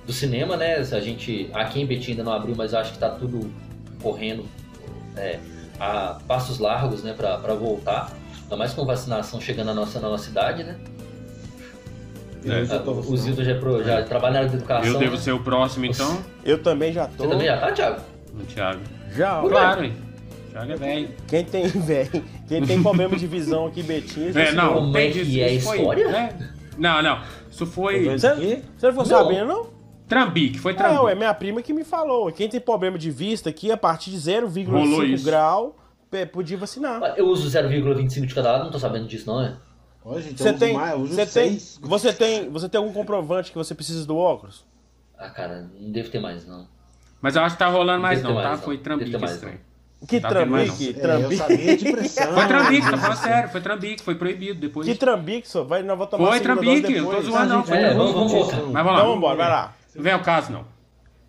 do cinema, né? A gente. Aqui em Betim ainda não abriu, mas acho que tá tudo correndo é, a passos largos, né, pra voltar. Ainda mais com vacinação chegando na nossa, na nossa cidade, né? Eu já Ah, tô O vacinado. Zildo já, é pro- já trabalha na área de educação. Eu devo né? ser o próximo, então. Eu também já tô. Você também já tá, Thiago? O Thiago. Já, ó. Claro, hein? Thiago é velho. Quem tem, *laughs* velho, quem tem problema de visão aqui, Betinho, É, não, como tem é que é a isso foi, história? né? Não, não. Isso foi Você, você não ficou Não. sabendo, não? Trambique, foi É, Trambique. ué, minha prima que me falou. Quem tem problema de vista aqui, a partir de Rolou 0,5 isso. grau, podia vacinar. Eu uso 0,25 de cada lado, não tô sabendo disso, não, é? ó, gente, Você tem, mais, eu uso você tem, você tem, você tem algum comprovante que você precisa do óculos? Ah, cara, não deve ter mais, não. Mas eu acho que tá rolando mais não, tá? mais, não. Foi Trambique mais, estranho. Que Tá mais trambique, É, eu trambique. sabia de pressão. Foi Trambique, tô falando sério. Foi Trambique, foi proibido depois. Que trambique, só vai, nós vamos tomar Foi Trambique, eu tô zoando não. Foi É, Trambique. vamos- vamos voltar. Mas vamos lá. Então vambora, vai lá. Não vem ao caso, não.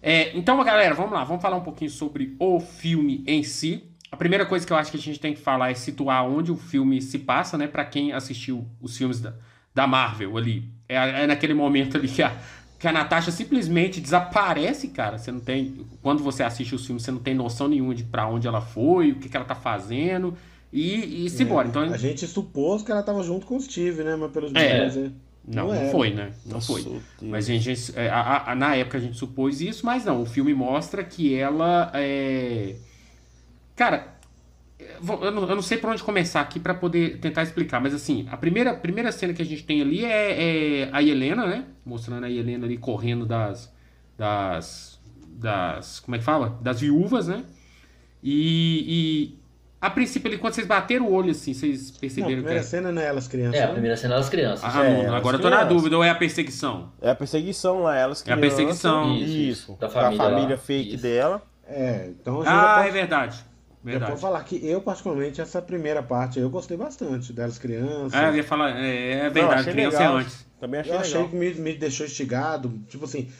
É, então, galera, vamos lá. Vamos falar um pouquinho sobre o filme em si. A primeira coisa que eu acho que a gente tem que falar é situar onde o filme se passa, né? Pra quem assistiu os filmes da, da Marvel ali. É, é naquele momento ali que a, que a Natasha simplesmente desaparece, cara. Você não tem... Quando você assiste os filmes, você não tem noção nenhuma de pra onde ela foi, o que, que ela tá fazendo. E, e se embora. Então, A gente supôs que ela tava junto com o Steve, né? Mas pelos É. vídeos, é. não, não, era. foi, né? Não Nossa, foi. Deus. Mas a gente, é, a- a- a- na época a gente supôs isso, mas não. O filme mostra que ela é. Cara, eu não, eu não sei por onde começar aqui pra poder tentar explicar, mas assim, a primeira, primeira cena que a gente tem ali é, é a Helena, né? Mostrando a Helena ali correndo das. das. das. como é que fala? Das viúvas, né? E. e a princípio ali, quando vocês bateram o olho assim, vocês Não, a perceberam que primeira era. cena não é elas crianças. É, a né? primeira cena das crianças. Ah, É, não, agora eu tô na crianças. dúvida, ou é a perseguição? É a perseguição lá, elas É a crianças. perseguição. Isso, Isso, Da da família, família fake Isso. dela. É, então a Ah, pode, é verdade. Verdade. pode falar que eu, particularmente, essa primeira parte eu gostei bastante delas crianças. É, eu ia falar, é, é verdade, achei criança legal. é antes. Também achei Eu achei legal. que me, me deixou instigado. Tipo assim,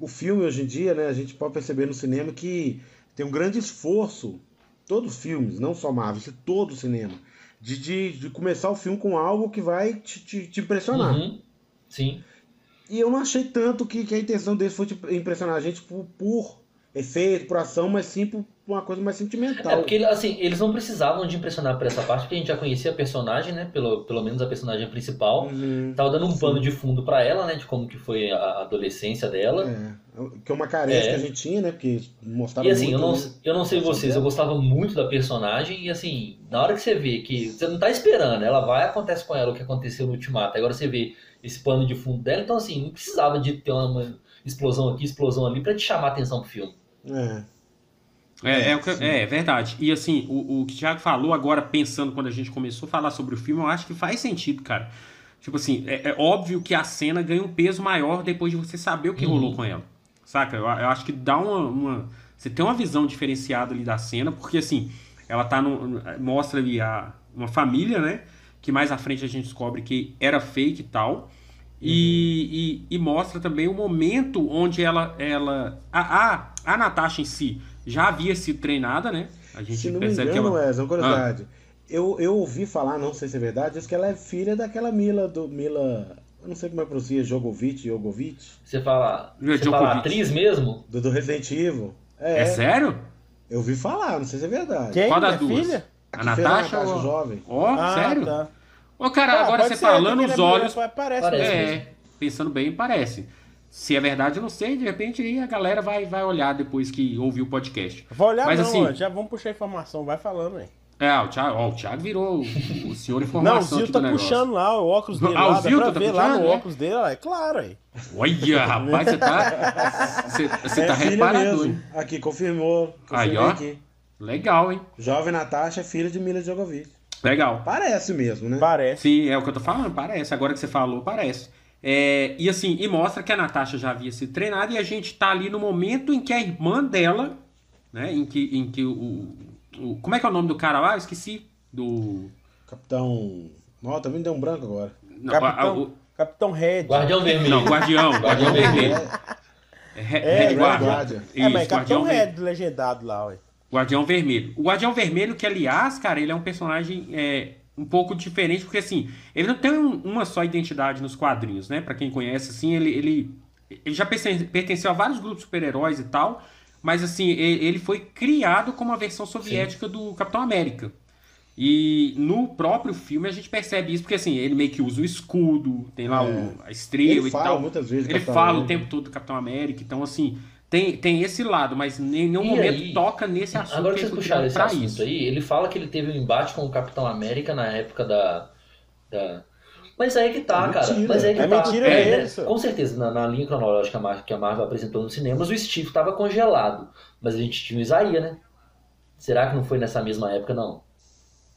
o filme hoje em dia, né, a gente pode perceber no cinema que tem um grande esforço, todos os filmes, não só Marvel, é todo o cinema, de, de, de começar o filme com algo que vai te, te, te impressionar. Uhum. Sim. E eu não achei tanto que, que a intenção deles foi impressionar a gente por, por efeito, por ação, mas sim por uma coisa mais sentimental. É porque, assim, eles não precisavam de impressionar por essa parte, porque a gente já conhecia a personagem, né? Pelo, pelo menos a personagem principal. Uhum. Tava dando um pano de fundo pra ela, né? De como que foi a adolescência dela. É, que é uma carência É. que a gente tinha, né? Porque mostrava E assim, muito, eu não, né? eu não sei vocês, eu gostava muito da personagem e assim, na hora que você vê que você não tá esperando, ela vai acontece com ela o que aconteceu no Ultimato, agora você vê esse pano de fundo dela, então assim, não precisava de ter uma explosão aqui, explosão ali pra te chamar a atenção pro filme. É. É, é, sim. é, é verdade. E assim, o, o que o Thiago falou agora, pensando quando a gente começou a falar sobre o filme, eu acho que faz sentido, cara. Tipo assim, é, é óbvio que a cena ganha um peso maior depois de você saber o que Uhum. rolou com ela. Saca? Eu, eu acho que dá uma, uma- Você tem uma visão diferenciada ali da cena, porque assim, ela tá no. Mostra ali a, uma família, né? Que mais à frente a gente descobre que era fake e tal. E, e, e mostra também o momento onde ela. ela a, a, a Natasha em si já havia sido treinada, né? A gente Se não me percebe engano, que ela. Wes, uma curiosidade. Eu, eu ouvi falar, não sei se é verdade, diz que ela é filha daquela Mila do Mila. Eu não sei como é que pronuncia, Jogovic, Jogovic, Você fala, É, você Djokovic. fala atriz mesmo? do, do Resident Evil. É, É sério? eu ouvi falar, não sei se é verdade. Quem? Qual das É duas? filha? A A que fez Natasha? Natasha ou- jovem. Ó, Ah, sério? tá. Ô, cara, Ah, agora você ser, falando os é olhos. mulher, Parece Parece. mesmo. É, pensando bem, parece. Se é verdade, eu não sei. De repente aí a galera vai, vai olhar depois que ouvir o podcast. Vou olhar Mas, não, assim- ó, já vamos puxar a informação, vai falando aí. É, o Thiago, ó, o Thiago virou o, o senhor Não, o informação Zil tá negócio. puxando lá o óculos dele *laughs* Ah, o lá, dá Zil tá ver lá puxando, no é? óculos dele, ó, é claro aí. Olha, rapaz, você tá. Você, você tá filha reparador, hein? mesmo. Aqui, confirmou. Aí, ó. Aqui. Legal, hein? Jovem Natasha é filha de Mila Djokovic. Legal. Parece mesmo, né? Parece. Sim, é o que eu tô falando, parece. Agora que você falou, parece. É, e assim, e mostra que a Natasha já havia sido treinada e a gente tá ali no momento em que a irmã dela, né? Em que, em que o, o- Como é que é o nome do cara lá? Eu esqueci. Do. Capitão. Ó, também deu um branco agora. Não, a- Capitão, o- Capitão Red. Guardião Vermelho. não, Guardião. Guardião Vermelho. É, Red- É, Red Guardian. Guardian. É, mas Isso, Capitão Red legendado lá, ué. Guardião Vermelho. O Guardião Vermelho, que aliás, cara, ele é um personagem é, um pouco diferente, porque assim, ele não tem um- uma só identidade nos quadrinhos, né? Pra quem conhece, assim, ele, ele, ele já pertence- pertenceu a vários grupos de super-heróis e tal, mas assim, ele foi criado como a versão soviética do Capitão América. E no próprio filme a gente percebe isso, porque assim, ele meio que usa o escudo, tem lá o- a estrela Ele e fala tal. muitas vezes Ele Capitão fala o América. tempo todo do Capitão América, então assim, tem, tem esse lado, mas em nenhum E momento aí, toca nesse assunto. Agora que ele vocês puxaram esse assunto isso. aí, ele fala que ele teve um embate com o Capitão América na época da. da... Mas aí que tá, É cara. mentira. Mas aí que É tá. mentira É, né? Com certeza, na, na linha cronológica que a Mar- que a Marvel apresentou nos cinemas, o Steve estava congelado. Mas a gente tinha o Isaías, né? Será que não foi nessa mesma época, não?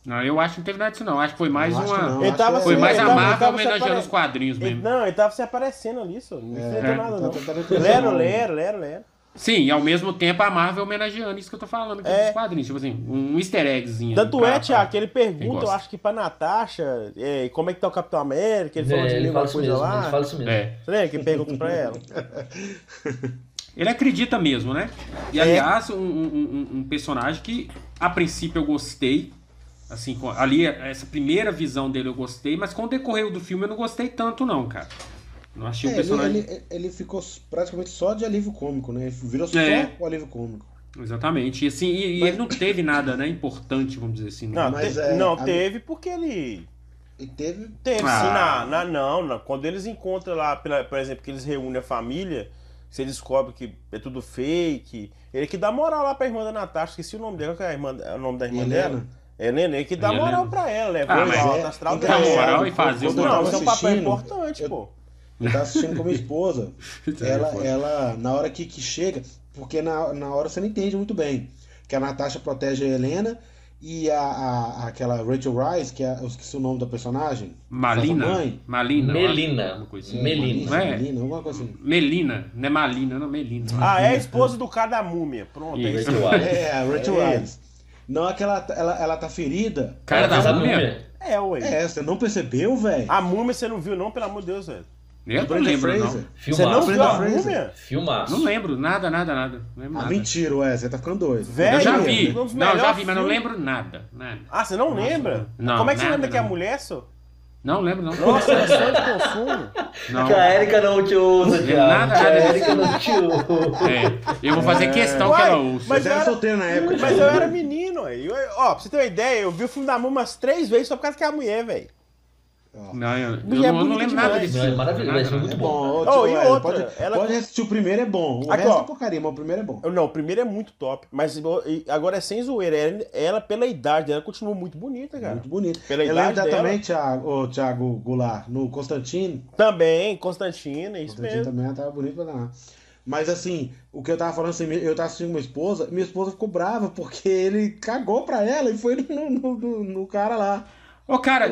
Não, eu acho que não teve nada disso, não. Acho que foi mais uma. Ele tava Foi mais ele a ele Marvel homenageando os quadrinhos Ele, mesmo. não, ele tava se aparecendo ali, só. Não É, é. nada, Tá não. tentando entender, Lero, não. lero, lero, lero. Sim, e ao mesmo tempo a Marvel homenageando isso que eu tô falando aqui É. dos quadrinhos. Tipo assim, um easter eggzinho. Tanto pra- é, Tiago, que ele pergunta, eu acho que pra Natasha, é, como é que tá o Capitão América, ele falou É, de ele fala coisa mesmo, lá. ele fala isso mesmo. É. Você lembra que pergunta pra ela? *laughs* Ele acredita mesmo, né? E É. aliás, um- um- um personagem que a princípio eu gostei. Assim, ali, essa primeira visão dele eu gostei, mas com o decorrer do filme eu não gostei tanto, não, cara. Não achei É, o ele, personagem. ele, ele ficou praticamente só de alívio cômico, né? Ele virou só É. o alívio cômico. Exatamente. E assim, e, e ele não teve nada, né, importante, vamos dizer assim. Não, Mas te- é, não a- teve porque ele. E teve. Teve Ah. sim, na, na, não, não. Quando eles encontram lá, pela- por exemplo, que eles reúnem a família, você descobre que é tudo fake. Ele que dá moral lá pra irmã da Natasha, esqueci o nome dela, qual que é a irmã- o nome da irmã Helena? dela? Helena, ele que dá Helena. moral pra ela, levou Ah, ela mas ao é, alto astral então, Dá dela. moral e fazer o Não, isso é um papel assistindo, importante, eu- pô. Eu tava assistindo com minha esposa. *laughs* É, ela, ela, na hora que, que chega, porque na, na hora você não entende muito bem. Que a Natasha protege a Helena e a, a- aquela Rachel Rice, que é, eu esqueci o nome da personagem. Malina? Mãe. Malina. Melina. assim. Melina. Não é? Melina, alguma coisa assim. Melina, não é Malina, não, Melina. Ah, é a esposa do cara da múmia. Pronto, é Isso. isso. Rachel Weisz. É, a Rachel É. Rice. Não é que ela, ela, ela tá ferida. Cara da múmia? múmia. É, ué. É, você não percebeu, velho? A múmia você não viu, não, pelo amor de Deus, velho. Eu não Brenda lembro, Fraser. não. Você não Filmaço. viu a múmia? Filmaço. Não lembro, nada, nada, nada. Não lembro Ah, nada. mentira, ué, você tá ficando doido. Velho, Eu já é vi. um Não, eu já vi, mas não lembro nada. nada. Ah, você não lembra? Não, Como é que você nada, lembra que é a não. mulher, só? Não lembro, não. Nossa, *laughs* é sonho de consumo. Não. Que a Erika não te usa, Thiago. Nada, que a Erika não te usa. É, eu vou fazer questão que ela ouça. mas Você eu era solteiro na época, Mas Thiago. eu era menino, Eu- Ó, pra você ter uma ideia, eu vi o filme da Múmia umas três vezes só por causa que é a mulher, velho. Não, eu, eu Mulher não, eu não bonita lembro nada disso. Não, é maravilhoso, é muito É bom. bom, ô, Oh, e é, outra, Pode, ela- pode assistir o primeiro é bom. O Aqui, resto ó. é porcaria, mas o primeiro é bom. Não, o primeiro é muito top. Mas agora é sem zoeira. Ela, ela, pela idade dela, continua muito bonita, cara. Muito bonito. Pela eu idade dela também, Thiago, ô, Thiago Goulart, no Constantino. Também, Constantina, isso Constantino mesmo. também ela tava bonito pra danar. Mas assim, o que eu tava falando assim, eu tava assistindo com minha esposa, minha esposa ficou brava porque ele cagou pra ela e foi no, no, no- no cara lá. Ô, cara,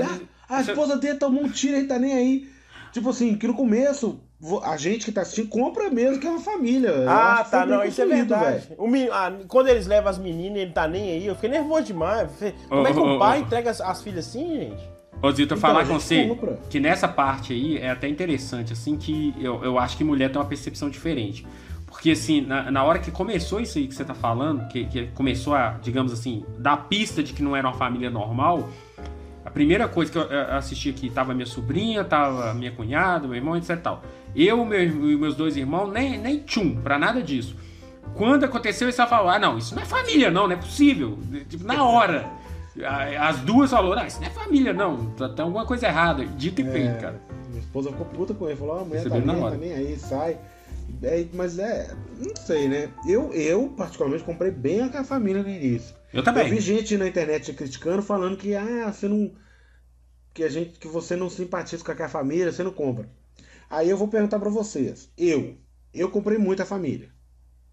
Ah, a esposa dele tomou um tiro e tá nem aí. Tipo assim, que no começo, a gente que tá assistindo compra mesmo, que é uma família. Ah, tá, não, isso é verdade. velho. O meni- ah, quando eles levam as meninas, ele tá nem aí. Eu fiquei nervoso demais. Como é que o pai entrega as, as filhas assim, gente? Ô, Zito, Então, falar com você compra. que nessa parte aí é até interessante, assim, que eu, eu acho que mulher tem uma percepção diferente. Porque, assim, na, na hora que começou isso aí que você tá falando, que, que começou a, digamos assim, dar pista de que não era uma família normal, a primeira coisa que eu assisti aqui, tava minha sobrinha, tava minha cunhada, meu irmão, etc e tal. Eu meu, e meus dois irmãos, nem, nem tchum, pra nada disso. Quando aconteceu, eles só falaram, ah, não, isso não é família, não, não é possível. Tipo, na hora. A- As duas falaram, ah, isso não é família, não, tá- tem alguma coisa errada. Dito e feito, cara. Minha esposa ficou puta com ele, falou, ah, a mulher tá nem, tá nem aí, sai. É, mas é, não sei, né? Eu, eu, particularmente, comprei bem a a família no início. Eu Eu também. vi gente na internet criticando, falando que ah, você não. Que a gente. que você não simpatiza com a família, você não compra. Aí eu vou perguntar pra vocês. Eu. Eu comprei muito a família.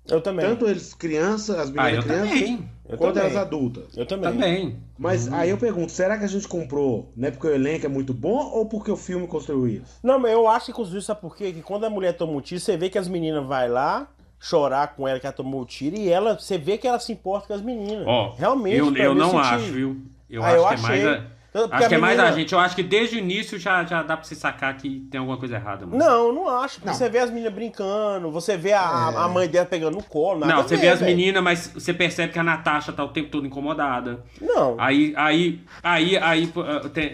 Eu também. Tanto eles crianças, as Ah, meninas crianças, também. Quanto também. elas adultas. Eu também. Também. Mas aí eu pergunto, será que a gente comprou, né, porque o elenco é muito bom ou porque o filme construiu isso? Não, mas eu acho que construiu, sabe por quê? Que quando a mulher toma um tiro, você vê que as meninas vai lá chorar com ela que ela tomou o tiro e ela, você vê que ela se importa com as meninas. Ó, Realmente. eu, eu não acho, viu? Eu Ah, acho eu que é achei. mais a, porque acho que é mais a menina- gente. Eu acho que desde o início já, já dá pra você sacar que tem alguma coisa errada, mano. Não, não acho. Porque Não. você vê as meninas brincando, você vê a, É. a mãe dela pegando no colo. nada Não, você vê as meninas, mas você percebe que a Natasha tá o tempo todo incomodada. Não. Aí, aí, aí, aí,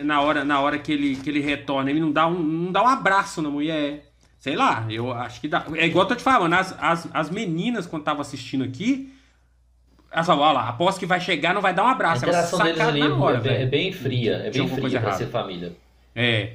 na hora, na hora que ele, que ele retorna, ele não dá um, não dá um abraço na mulher. Sei lá, eu acho que dá. É igual eu tô te falando, as, as, as meninas, quando tava assistindo aqui, olha lá, aposto que vai chegar, não vai dar um A abraço. Elas interação deles na hora, é, bem- é bem fria, é bem fria coisa pra errada. ser família. É.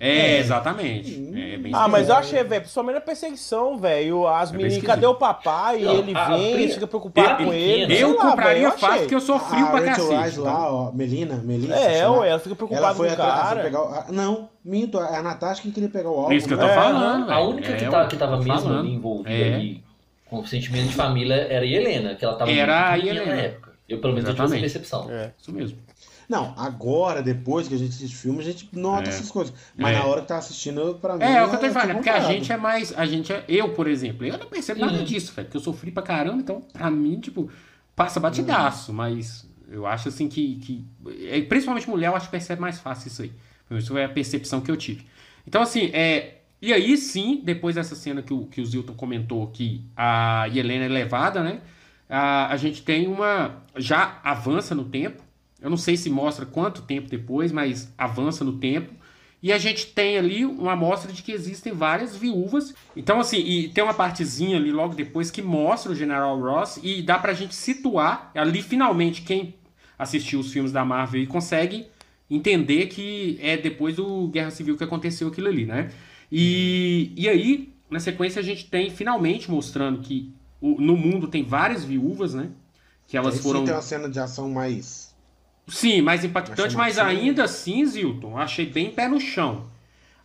É, exatamente. É bem Ah, mas eu É. achei, velho, principalmente na perseguição, velho. As bem meninas, cadê o papai? E Não, ele a- vem, a- preocupados eu- com ele. eu lá, compraria velho, fácil porque eu sou frio a pra Rachel cacete. Weisz lá, então. ó, Melina, Melissa. É, ué, ela fica Ela preocupada foi com o atrás cara. pegar o... ah, Não, minto, é a Natasha que queria pegar o álbum. Isso que eu tô né? É, falando. A única que, É, tá, que tava mesmo envolvida É. ali o sentimento de família era a Helena, que ela tava Era a Helena. na época. Eu pelo menos eu tive essa Exatamente. percepção. É. Isso mesmo. Não, agora, depois que a gente assiste filme, a gente nota É. essas coisas. Mas É. na hora que tá assistindo, pra mim. É, é o que eu tô tinha falando, é porque a gente é mais. A gente é. Eu, por exemplo, eu não percebo nada Uhum. disso, velho. Porque eu sofri pra caramba, então, pra mim, tipo, passa batidaço, mas eu acho assim que. que é, principalmente mulher, eu acho que percebe mais fácil isso aí. Isso foi a percepção que eu tive. Então, assim, é. E aí sim, depois dessa cena que o, que o Zilton comentou que a Helena é levada, né? A, a gente tem uma. Já avança no tempo. Eu não sei se mostra quanto tempo depois, mas avança no tempo. E a gente tem ali uma amostra de que existem várias viúvas. Então, assim, e tem uma partezinha ali logo depois que mostra o General Ross e dá pra gente situar ali finalmente quem assistiu os filmes da Marvel e consegue entender que é depois do Guerra Civil que aconteceu aquilo ali, né? E, e aí, na sequência, a gente tem finalmente mostrando que o- no mundo tem várias viúvas, né? Que elas sim foram. tem uma cena de ação mais. Sim, mais impactante, mas ainda assim, Zilton, achei bem pé no chão.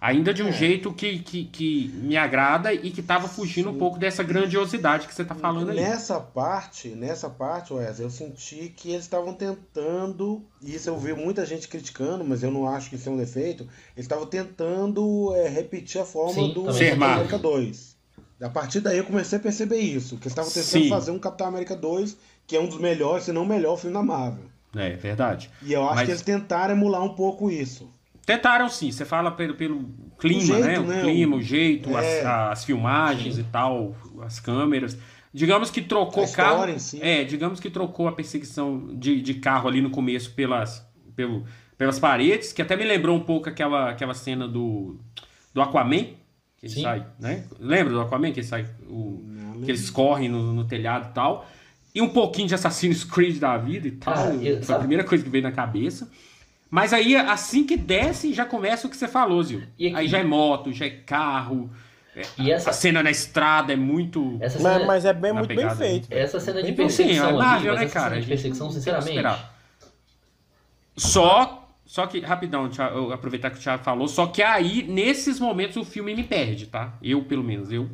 Ainda de um É. jeito que, que, que me agrada e que tava fugindo um pouco dessa grandiosidade que você tá falando aí. Nessa parte, nessa parte, Wesley, eu senti que eles estavam tentando, e isso eu vi muita gente criticando, mas eu não acho que isso é um defeito, eles estavam tentando é, repetir a fórmula Sim, do Capitão. América 2. A partir daí eu comecei a perceber isso, que eles estavam tentando Sim. fazer um Capitão América 2, que é um dos melhores, se não o melhor filme da Marvel. É, verdade. E eu acho Mas- que eles tentaram emular um pouco isso. Tentaram sim, você fala pelo, pelo clima, O jeito, né? O né? clima, O- jeito, as, É. as filmagens e tal, as câmeras. Digamos que trocou carro. em si. É, digamos que trocou a perseguição de, de carro ali no começo pelas, pelo, pelas paredes, que até me lembrou um pouco aquela, aquela cena do, do Aquaman, que ele Sim. sai, né? Lembra do Aquaman que ele sai, o, Não, que eles correm no, no telhado e tal. E um pouquinho de Assassin's Creed da vida e tal. Ah, eu- foi a primeira coisa que veio na cabeça. Mas aí, assim que desce, já começa o que você falou, Zil. E aqui- Aí já é moto, já é carro. E essa, A cena na estrada é muito. essa cena, Mas, mas é bem, Na muito bem feito. essa cena de Então, sim, perseguição é Marvel, né, essa cara? cena A de perseguição, sinceramente. Só. Só que, rapidão, eu aproveitar que o Thiago falou, só que aí, nesses momentos, o filme me perde, tá? Eu, pelo menos, eu.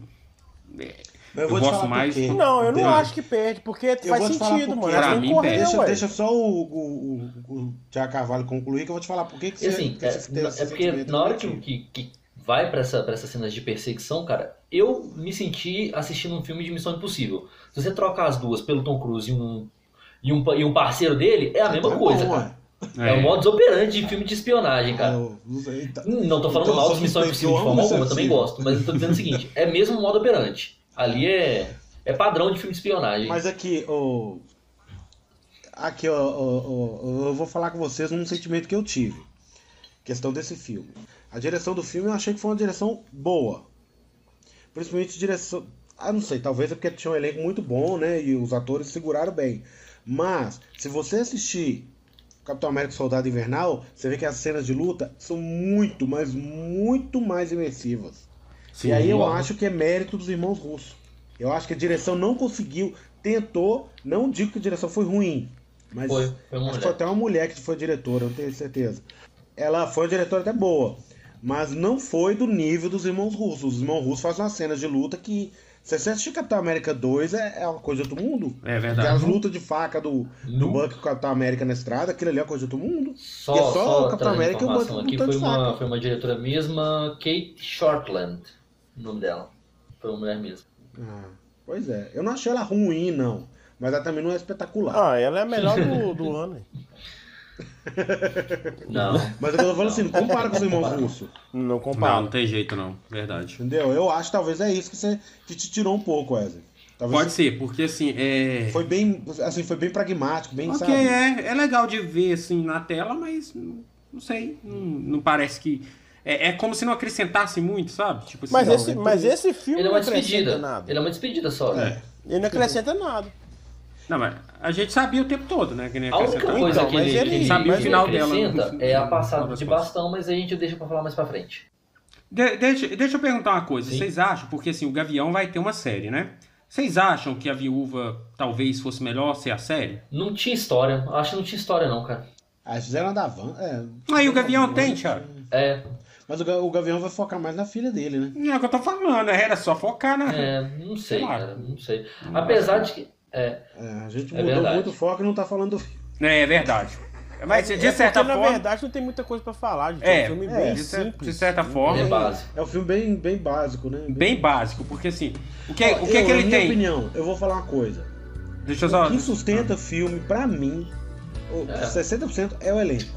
Eu, Eu gosto mais-. Não, eu não acho que perde, porque faz te falar sentido, mano. Pra mim, que correr, Deixa, ué. deixa só o, o, o, o Tiago Carvalho concluir que eu vou te falar por que, que você, assim, que é, você é porque na hora que, que, que vai pra, essa, pra essas cenas de perseguição, cara, eu me senti assistindo um filme de Missão Impossível. Se você trocar as duas pelo Tom Cruise e um, e um, e um parceiro dele, é a mesma Então, coisa, bom, cara. ué. É, o modus operandi de filme de espionagem, cara. Eu não sei, tá- Hum, Não tô falando Então, mal de Missão suspeito, Impossível eu de forma alguma, eu também gosto. Mas eu tô dizendo o seguinte, é mesmo o modo operante. Ali é, é padrão de filme de espionagem. Mas aqui, ô. Aqui, ó, eu vou falar com vocês um sentimento que eu tive. Questão desse filme. A direção do filme eu achei que foi uma direção boa. Principalmente direção. Ah, não sei, talvez é porque tinha um elenco muito bom, né? E os atores seguraram bem. Mas, se você assistir Capitão América Soldado Invernal, você vê que as cenas de luta são muito, mas muito mais imersivas. Sim, e aí eu acho que é mérito dos irmãos russos. Eu acho que a direção não conseguiu, tentou, não digo que a direção foi ruim, mas Foi, foi acho que foi até uma mulher que foi diretora, eu não tenho certeza. Ela foi uma diretora até boa, mas não foi do nível dos irmãos russos. Os irmãos russos fazem umas cenas de luta que, se você assistir Capitão América 2, é, é uma coisa de outro mundo. É Aquelas verdade. lutas de faca do, do. Buck com o Capitão América na estrada, aquilo ali é uma coisa de outro mundo. Só, E é só só, o Capitão América e o Buck aqui, foi uma, foi uma diretora mesma, Kate Shortland, o nome dela. Foi uma mulher mesmo. Ah, pois é. Eu não achei ela ruim, não. Mas ela também não é espetacular. Ah, ela é a melhor do, do *laughs* ano. hein? Não. Mas eu tô falando assim, não compara com os irmãos russos. Não Não, compara. não tem jeito não. Verdade. Entendeu? Eu acho que talvez é isso que, você, que te tirou um pouco, Wesley. Talvez Pode ser, porque assim, é. Foi bem, assim, foi bem pragmático, bem, Ok, sabe? é, é legal de ver assim na tela, mas não, não sei. Não, não parece que. É, é como se não acrescentasse muito, sabe? Tipo assim, Mas, não, esse, é mas esse filme Ele é não uma acrescenta despedida. nada. Ele é uma despedida só. né? É. Ele não acrescenta nada. Não, mas a gente sabia o tempo todo, né? Que nem A única coisa Então, que mas ele, ele- que ele, sabia o final dela, no- é a passada de bastão, mas a gente deixa pra falar mais pra frente. De- deixa, deixa eu perguntar uma coisa. Sim. Vocês acham, porque assim, o Gavião vai ter uma série, né? Vocês acham que a viúva talvez fosse melhor ser a série? Não tinha história. Acho que não tinha história, não, cara. Ah, fizeram a da Van. É. Aí o Gavião tem, Thiago. É, Mas o, o Gavião vai focar mais na filha dele, né? Não é o que eu tô falando, né? era só focar na. é, não sei, cara. Não sei. Apesar de que. É, É, a gente É mudou verdade. muito o foco e não tá falando do filme. É, é verdade. Mas de É certa porque, forma. na verdade, não tem muita coisa pra falar. Gente. É, um filme é, bem de cer- simples. de certa forma. é básico. É um filme bem, bem básico, né? Bem básico, porque assim. O que, Ó, o que, eu, que na ele minha tem? opinião, eu vou falar uma coisa. Deixa eu só. O que sustenta filme, pra mim, o É. 60% é o elenco.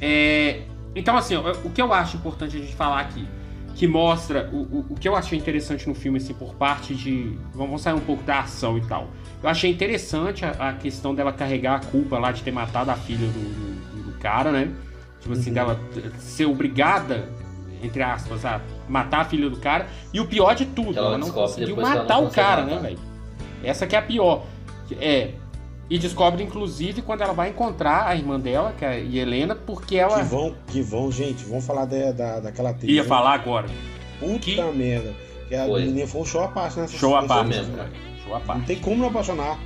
É, então, assim, ó, o que eu acho importante a gente falar aqui, que mostra o, o, o que eu achei interessante no filme, assim, por parte de. Vamos sair um pouco da ação e tal. Eu achei interessante a, a questão dela carregar a culpa lá de ter matado a filha do, do, do cara, né? Tipo assim, dela ser obrigada, entre aspas, a matar a filha do cara. E o pior de tudo, ela ela não conseguiu que ela matar não o cara, matar. né, velho? Essa que é a pior. É. E descobre, inclusive, quando ela vai encontrar a irmã dela, que é a Helena, porque ela. Que vão, que vão, gente, vão falar da, da, daquela atriz. Ia né? falar agora. Puta que- merda. Que a Foi. menina foi um show à parte nessa Show à parte. mesmo, cara. Show à Não parte. tem como não apaixonar.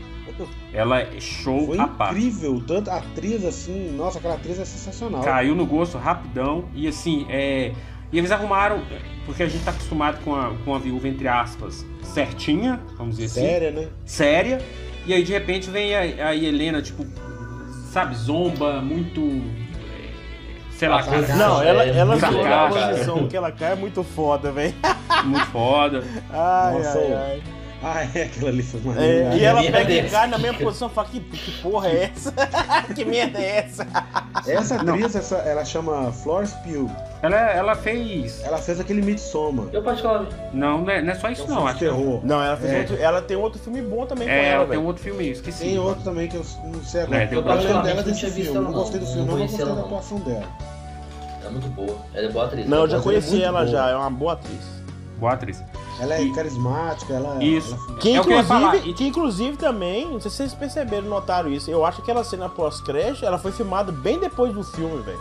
Ela é show Foi à parte. incrível. Tanto a atriz assim, nossa, aquela atriz é sensacional. Caiu no gosto rapidão. E assim, é. E eles arrumaram. Porque a gente tá acostumado com a, com a viúva, entre aspas, certinha, vamos dizer assim. Séria, né? séria. E aí de repente vem a, a Helena, tipo, sabe, zomba, muito. é, Sei lá, cara, Não, ela, É ela a posição que ela cai é muito foda, velho. muito foda. Ai, Nossa, ai, ai. *laughs* Ah, é, aquela ali foi É, maneira. e ela pega é e cai na mesma posição e fala: que, que porra é essa? *laughs* que merda é essa? Essa atriz, essa, ela chama Florence Pugh. Ela, ela fez. Ela fez aquele Midsommar. Eu particularmente. Não, não é, não é só isso, É um não. Acho de que terror. Não, ela, fez É. outro, ela tem outro filme bom também com é, ela, ela tem um outro filme, esqueci. Tem outro também que eu não sei agora. É, eu lembro dela desse não filme. ela, Não gostei do não. filme, Não não gostei da ela, não. atuação dela. É muito boa. Ela é boa atriz. Não, eu já é conheci ela já, é uma boa atriz. Boa atriz. Ela é E- carismática, ela. Isso. ela- Que É que falar. inclusive, que inclusive também, não sei se vocês perceberam, notaram isso. Eu acho que aquela cena pós-crédito, ela foi filmada bem depois do filme, velho.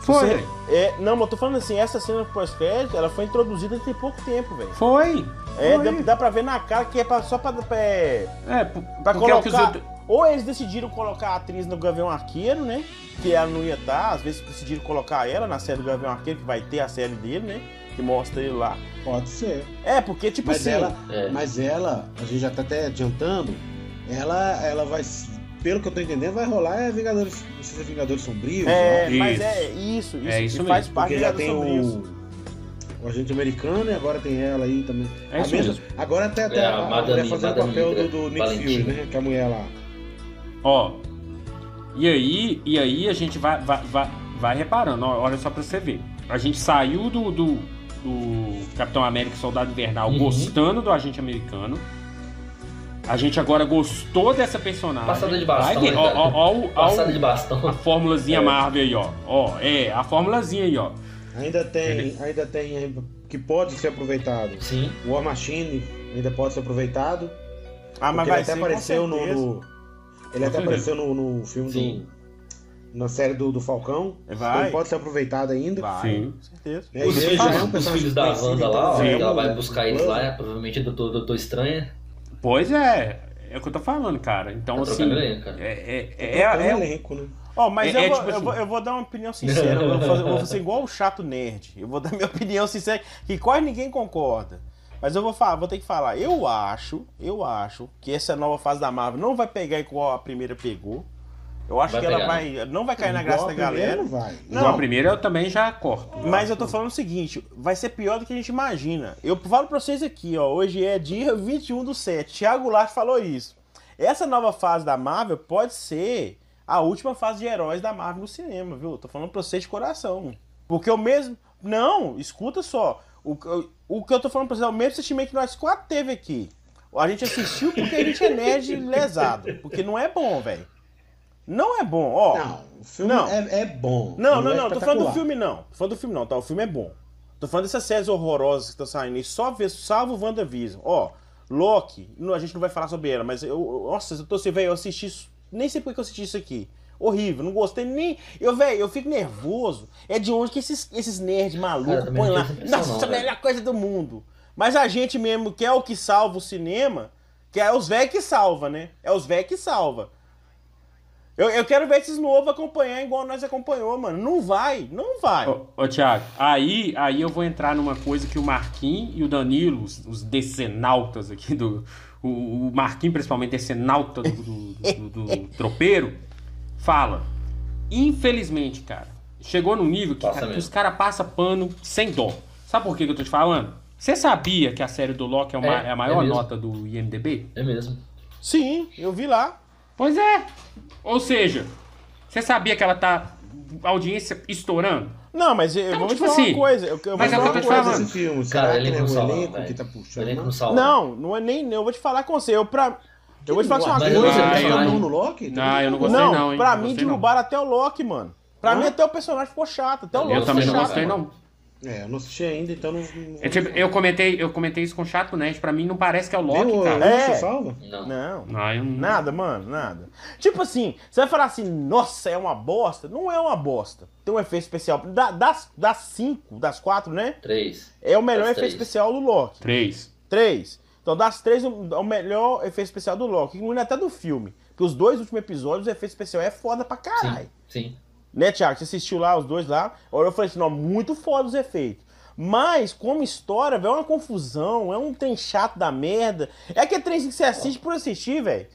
Foi. Você- É, não, mas eu tô falando assim, essa cena pós-crédito, ela foi introduzida tem pouco tempo, velho. Foi. É, Foi. dá, dá pra ver na cara que é pra- só pra, pra, é, É, p- pra porque é o que os colocar. outros. Ou eles decidiram colocar a atriz no Gavião Arqueiro, né? Que ela não ia estar, às vezes decidiram colocar ela na série do Gavião Arqueiro, que vai ter a série dele, né? Que mostra ele lá. Pode ser. É, porque, tipo Mas assim. ela, É. mas ela, a gente já tá até adiantando, ela, ela vai, pelo que eu tô entendendo, vai rolar é Vingadores, não sei se é Vingadores Sombrios, É, mas Isso. é isso, isso, É isso faz parte porque já tem Sombrios. o, o agente americano e agora tem ela aí também. É A isso mesma- mesmo. Agora até, até É, a, a a Madame- mulher fazendo o papel do, do Nick Valentina. Fury, né? Que é a mulher lá. Ó. E aí, e aí a gente vai, vai, vai, vai reparando, ó, olha só pra você ver. A gente saiu do, do, do Capitão América e Soldado Invernal Uhum. gostando do agente americano. A gente agora gostou dessa personagem. Passada de bastão, Vai ó, ó, ó, Passada de a bastão. formulazinha *laughs* É. Marvel aí, ó. Ó, é, a formulazinha aí, ó. Ainda tem, Ele- ainda tem eh, que pode ser aproveitado. Sim. O War Machine ainda pode ser aproveitado. Ah, mas vai ele até apareceu no, no- Ele até apareceu no, no filme Sim. Na série do, do Falcão. Vai. Não pode ser aproveitado ainda. Vai, Sim. com certeza. Né? Os filhos, já é um os filhos da Wanda lá, ó, então, ela vai é buscar eles lá, é, provavelmente do Doutor, Doutor Estranha. Pois é, é o que eu tô falando, cara. Então, Tá assim. trocando elenco, cara. É, é, É, é, é, é um elenco, né? Ó, mas É- eu, é vou, tipo eu, assim. vou, eu vou dar uma opinião sincera. Eu vou, fazer, eu vou ser igual o chato nerd. Eu vou dar minha *laughs* opinião sincera, que quase ninguém concorda. Mas eu vou falar, vou ter que falar. Eu acho, eu acho que essa nova fase da Marvel não vai pegar igual a primeira pegou. Eu acho Vai que ela pegar, vai. Não vai cair na Igual graça a da galera. Não vai. Igual a primeira eu também já corto. Mas eu tô falando o seguinte, vai ser pior do que a gente imagina. Eu falo pra vocês aqui, ó, hoje é dia *laughs* 21 do 7. Thiago Larte falou isso. Essa nova fase da Marvel pode ser a última fase de heróis da Marvel no cinema, viu? Tô falando pra vocês de coração. Porque o mesmo... Não, escuta só. O, o, o que eu tô falando pra vocês é o mesmo sentimento que nós quatro teve aqui. A gente assistiu porque a gente é nerd lesado. Porque não é bom, velho. Não é bom, ó. Não, o filme Não. É, é bom. Não, Ele não, é não, tô falando do filme não. Tô falando do filme não, tá? O filme é bom. Tô falando dessas séries horrorosas que estão saindo aí, só ver, salvo o WandaVision. Ó, Loki, não, a gente não vai falar sobre ela, mas eu, nossa, eu tô assim, velho, eu assisti isso, nem sei por que eu assisti isso aqui. Horrível, não gostei nem. Eu, velho, eu fico nervoso. É de onde que esses, esses nerds malucos põem não lá. Nossa, não, a melhor coisa do mundo. Mas a gente mesmo, que é o que salva o cinema, que é os velhos que salva, né? É os velhos que salva. Eu, eu quero ver esses novos acompanhar igual nós acompanhou, mano. Não vai, não vai. Ô, ô Thiago, aí, aí eu vou entrar numa coisa que o Marquinhos e o Danilo, os, os decenautas aqui do. O, o Marquinhos, principalmente, decenauta do, do, do- do *laughs* tropeiro, fala. Infelizmente, cara, chegou num nível que, cara, que os caras passam pano sem dó. Sabe por que, que eu tô te falando? Você sabia que a série do Loki é, uma- É, é a maior é nota do IMDB? É mesmo. Sim, eu vi lá. Pois é. Ou seja, você sabia que ela tá. A audiência estourando? Não, mas eu Então, vou tipo te falar assim, uma coisa. Eu, eu mas vou é te o que eu falar tô te uma falando. coisa. Esse filme, Cara, que não é o salva, elenco velho. que tá O puxando? elenco não? não salva. Não, não é nem. Eu vou te falar com você. Eu, pra, eu vou te falar uma Mas eu coisa. não você tá no Loki? Não, eu não gostei Não, não, hein? pra Não mim derrubaram até o Loki, mano. Pra mim até o personagem ficou chato. Até o Eu Loki Eu também não gostei, mano. não. É, eu não assisti ainda, então não. não É tipo, eu comentei, eu comentei isso com o Chato Nerd, pra mim não parece que é o Loki, cara. É. Você salva? Não. Não. Não, eu não- Nada, mano, nada. Tipo assim, você vai falar assim, nossa, é uma bosta? Não é uma bosta. Tem um efeito especial. Da- das, das cinco, das quatro, né? Três. É o melhor Das efeito três. especial do Loki. Três. Três. Então, das três, o o melhor efeito especial do Loki, incluindo até do filme. Porque os dois últimos episódios, o efeito especial é foda pra caralho. Sim. Sim. Né, Thiago? Você assistiu lá os dois lá? Eu falei assim, não, muito foda os efeitos. Mas, como história, velho, é uma confusão, é um trem chato da merda. É aquele trem que você assiste por assistir, velho.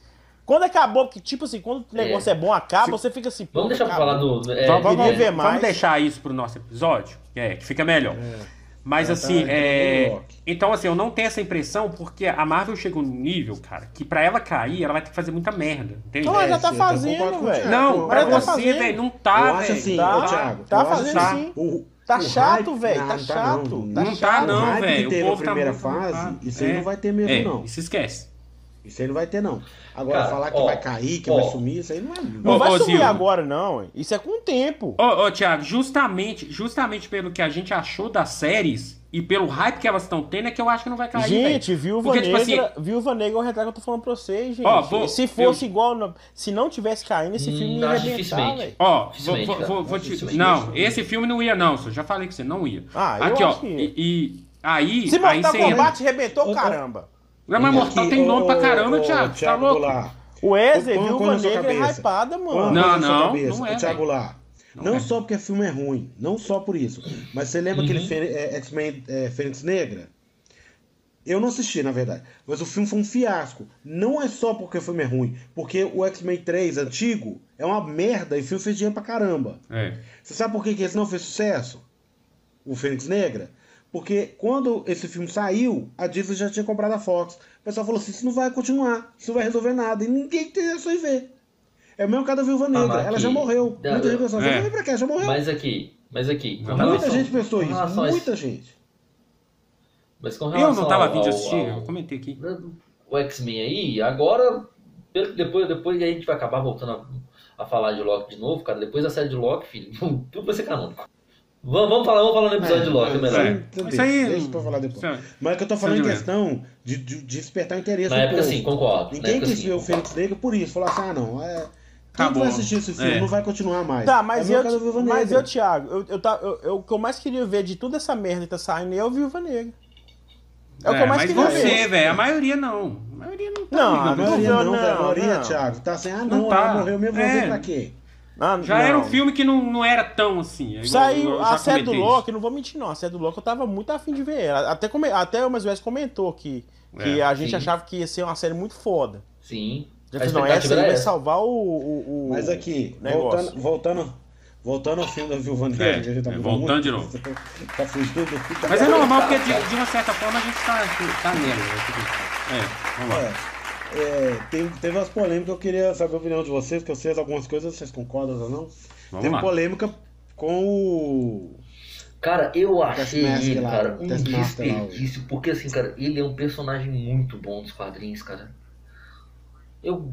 Quando acabou, porque, tipo assim, quando o negócio é, bom, acaba, você fica assim, pô, Vamos deixar pra acabou. falar do. é, Vamos, vamos- ver vamos mais. deixar isso pro nosso episódio, é, que fica melhor. Mas É, assim, tá, é... então, assim, eu não tenho essa impressão porque a Marvel chegou num nível, cara, que pra ela cair, ela vai ter que fazer muita merda, entende? Não, ela já tá fazendo, velho. Thiago. Não, pra tá você, velho, não tá, velho. assim, Tá, ô, Thiago. tá fazendo assim, sim. o- Tá o chato, velho, tá não chato, não. tá Não tá velho. O povo tá primeira muito fase, isso aí É. não vai ter mesmo, É, não. isso esquece. Isso aí não vai ter, não. Agora, Cara, falar que ó, vai cair, que ó. vai sumir, isso aí não é. Não Ô, vai ô, sumir Zil. agora, não. Isso é com o tempo. Ô, ô, Thiago, justamente, justamente pelo que a gente achou das séries e pelo hype que elas estão tendo, é que eu acho que não vai cair, gente, velho. Viúva Porque, tipo Negra, assim, Viúva Negra é o retrato que eu tô falando pra vocês, gente. Ó, vou- se fosse eu- igual, se não tivesse caindo, esse filme Hum, ia arrebentar, velho. Ó, vou, Dificilmente, vou, cara. vou, vou te... Não, esse filme não ia, não, senhor. Já falei que você não ia. Ah, eu Aqui, ó. acho que. E, e aí. Se aí Mortal você entra- Kombat arrebentou, caramba. Não, mas Mortal Aqui, tem nome ô, pra caramba, ô, Thiago. Tá Thiago louco? Goulart, O Wesley, Viúva Negra é hypada, mano. Não, não, não é, Ô, Thiago. Goulart, não, é. só porque o filme é ruim, não só por isso, mas você lembra aquele Fê- é, X-Men é, Fênix Negra? Eu não assisti, na verdade, mas o filme foi um fiasco. Não é só porque o filme é ruim, porque o X-Men 3 antigo é uma merda e o filme fez dinheiro pra caramba. É. Você sabe por que, que esse não fez sucesso? O Fênix Negra? Porque quando esse filme saiu, a Disney já tinha comprado a Fox. O pessoal falou assim: isso não vai continuar, isso não vai resolver nada. E ninguém interessou em ver. É o mesmo caso da Viúva Negra. mas Ela já morreu. da- Muita gente pensou, É. pra cá, já morreu. Mas aqui, mas aqui. com Muita Muita relação- gente pensou isso. relação a esse- Muita gente. Mas com Eu relação não tava ao- vindo ao- assistir, ao- eu comentei aqui. o X-Men aí, agora, depois, depois a gente vai acabar voltando a, a falar de Loki de novo, cara. Depois da série de Loki, filho, *laughs* tudo vai ser canônico. Vamos, vamos falar, vamos falar no episódio de Loki, é melhor. É. Isso aí- Deixa pra falar depois. É- Mas é que eu tô falando é em questão de, de, de despertar o interesse Na época povo. sim, concordo. Ninguém quis sim, ver o. Fênix Negra por isso. Falou assim, ah não, é... Quem Acabou. vai assistir esse filme É. não vai continuar mais. Tá, mas é eu, mas eu, Thiago, eu, eu, tá- eu- eu- o que eu mais queria ver de toda essa merda que tá saindo é o Viúva Negra. É o que eu mais mas queria você, ver. velho, a maioria não. A maioria não tá Não. A maioria Não, não, velho. A não, maioria, não. Thiago, tá assim, ah Não não, tá. ela morreu mesmo, vou É. ver pra quê? Ah, Já não. era um filme que não, não era tão assim. é igual- Saiu a série do Loki, não vou mentir não, a série do Loki eu tava muito afim de ver. ela. Até, come, até o Wes comentou que, que É, a gente sim. achava que ia ser uma série muito foda. Sim. Já não, essa aí vai essa. salvar o, o, o Mas aqui, negócio. voltando, voltando, voltando ao filme da Viúva Negra, É, que a gente tá é, voltando muito, de novo. *laughs* tá fugindo do fita. Mas é normal, porque de, de uma certa forma a gente tá, tá nela. né? Tipo, É, vamos lá. É, tem- teve umas polêmicas, eu queria saber a opinião de vocês, que eu sei algumas coisas, vocês concordam ou não? Vamos teve lá. polêmica com o. Cara, eu achei ele, lá, cara, um desperdício, porque assim, cara, ele é um personagem muito bom dos quadrinhos, cara. Eu,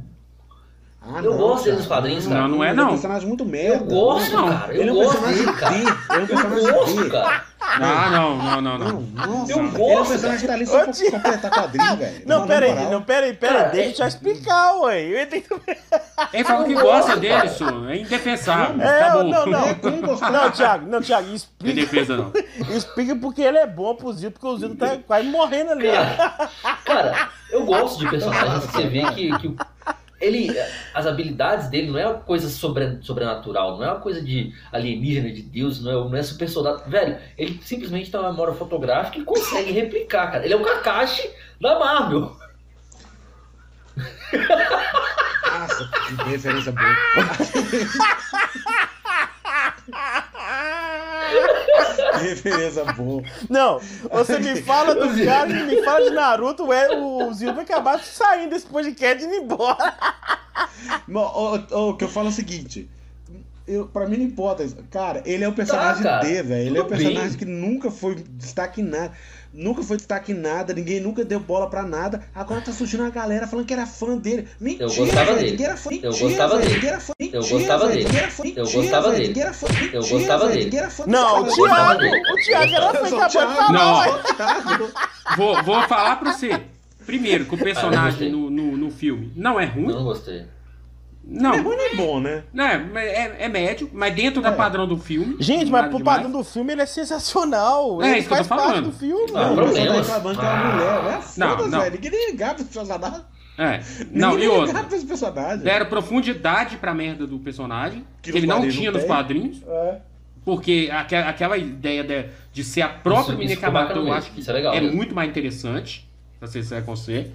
Ah, Eu gosto dele nos quadrinhos, cara. Não, não é, Ele não. um personagem muito merda. eu gosto, não. cara. Ele é Eu um gosto personagem dele, cara. Ele é um Eu personagem gosto, B. cara. Ah, não, não, não, Não, não. nossa. Eu Ele é um gosto, personagem que tá ali só pra tio. completar quadrinho, velho. *laughs* Não, pera aí, não, pera aí, pera aí, deixa é- eu já explicar, ué. Eu. Ele falou que gosta dele, isso. É indefensável. É, Acabou. não, não. É? Não, Thiago, não, Thiago, Tem explica, defesa, não. *laughs* explica porque ele é bom pro Zildo, porque o Zildo tá quase morrendo ali. Cara, cara, eu gosto de personagens que você vê que, que ele, as habilidades dele não é uma coisa sobre, sobrenatural, não é uma coisa de alienígena, de Deus, não é, não é super soldado. Velho, ele simplesmente tem uma memória fotográfica e consegue replicar, cara. Ele é o Kakashi da Marvel. Nossa, que referência boa. *laughs* Que referência boa. Não, você me fala do cara, me fala de Naruto, é, o vai acabar saindo desse podcast e indo embora. O que eu falo é o seguinte. Eu, pra mim não importa. isso. Cara, ele é o personagem Tá, cara, D, velho. Ele é o personagem bem. que nunca foi destaque em nada. Nunca foi destaque em nada. Ninguém nunca deu bola pra nada. Agora tá surgindo uma galera falando que era fã dele. Mentira, gostava velho. dele. Ninguém era fã. Eu Mentira, gostava velho. dele. Era fã. Eu Mentira, gostava velho. dele. Era fã. Eu Mentira, gostava velho. dele. Era fã. Eu Mentira, gostava velho. dele. Era fã. Não, o gostava Thiago, dele. o Thiago era Eu o capaz de. Não. Vou, vou falar pra você. Primeiro, que o Ah, personagem eu no, no, no filme não é ruim. Não gostei. Não, É ruim nem bom, né? não é, é, é médio, mas dentro do É. padrão do filme. Gente, mas pro demais. padrão do filme ele é sensacional. É ele isso que eu faz tô parte falando. do filme. Não, você tá reclamando que é uma mulher, né? Não, não. velho. Ninguém nem ligava pra esse personagem. É. Não, e personagem. Deram profundidade pra merda do personagem, Que que, ele não tinha não nos quadrinhos. É. Porque aque- aquela ideia de, de ser a própria menina bacana eu acho que Isso é legal é mesmo. muito mais interessante, pra ser sincero com você.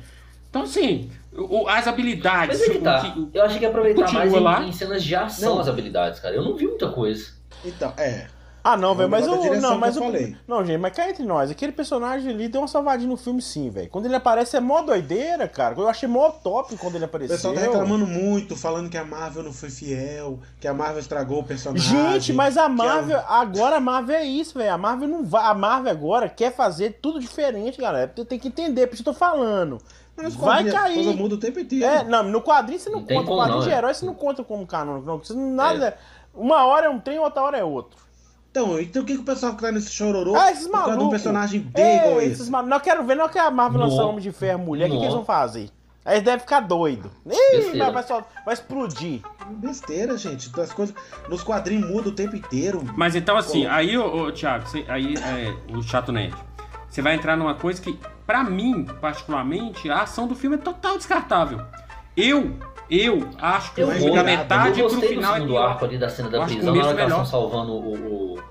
Então, assim, o- as habilidades. Mas é que o tá. que- Eu achei que ia aproveitar mais em, lá. em cenas de ação Não. as habilidades, cara. Eu não vi muita coisa. Então, é. Ah, não, velho, mas o. direção Não, mas eu o. falei. Não, gente, mas cá entre nós, aquele personagem ali deu uma salvadinha no filme, sim, velho. Quando ele aparece é mó doideira, cara. Eu achei mó top quando ele O apareceu. pessoal tá reclamando muito, falando que a Marvel não foi fiel, que a Marvel estragou o personagem. Gente, mas a Marvel, agora a Marvel é isso, velho. A Marvel não vai. A Marvel agora quer fazer tudo diferente, galera. Tem que entender, por isso que eu tô falando. Mas vai cair. Coisa muda o tempo inteiro. É, não, no quadrinho você não, Não conta. O como quadrinho não, de é. herói você não conta como canônico, não. Você não- nada. Uma hora é um trem, outra hora é outro. Então, então o que, que o pessoal que tá nesse chororô Ah, esses de um malucos. personagem B É, igual esses esse? malucos. Não, eu quero ver, não que a Marvel Não. lançar Homem de Ferro Mulher, o que, que eles vão fazer? Aí eles devem ficar doidos. Ih, vai, vai, só- vai explodir. Besteira, gente. Então, As coisas, nos quadrinhos muda o tempo inteiro. Mas então, assim, Pô. aí, ô, ô, Thiago, você- aí, é, o Chato Nerd, você vai entrar numa coisa que, pra mim, particularmente, a ação do filme é total descartável. Eu, eu acho que Eu o da metade eu pro gostei do final é pior. arco ali da cena da Eu prisão, na hora que é elas melhor. salvando o, o,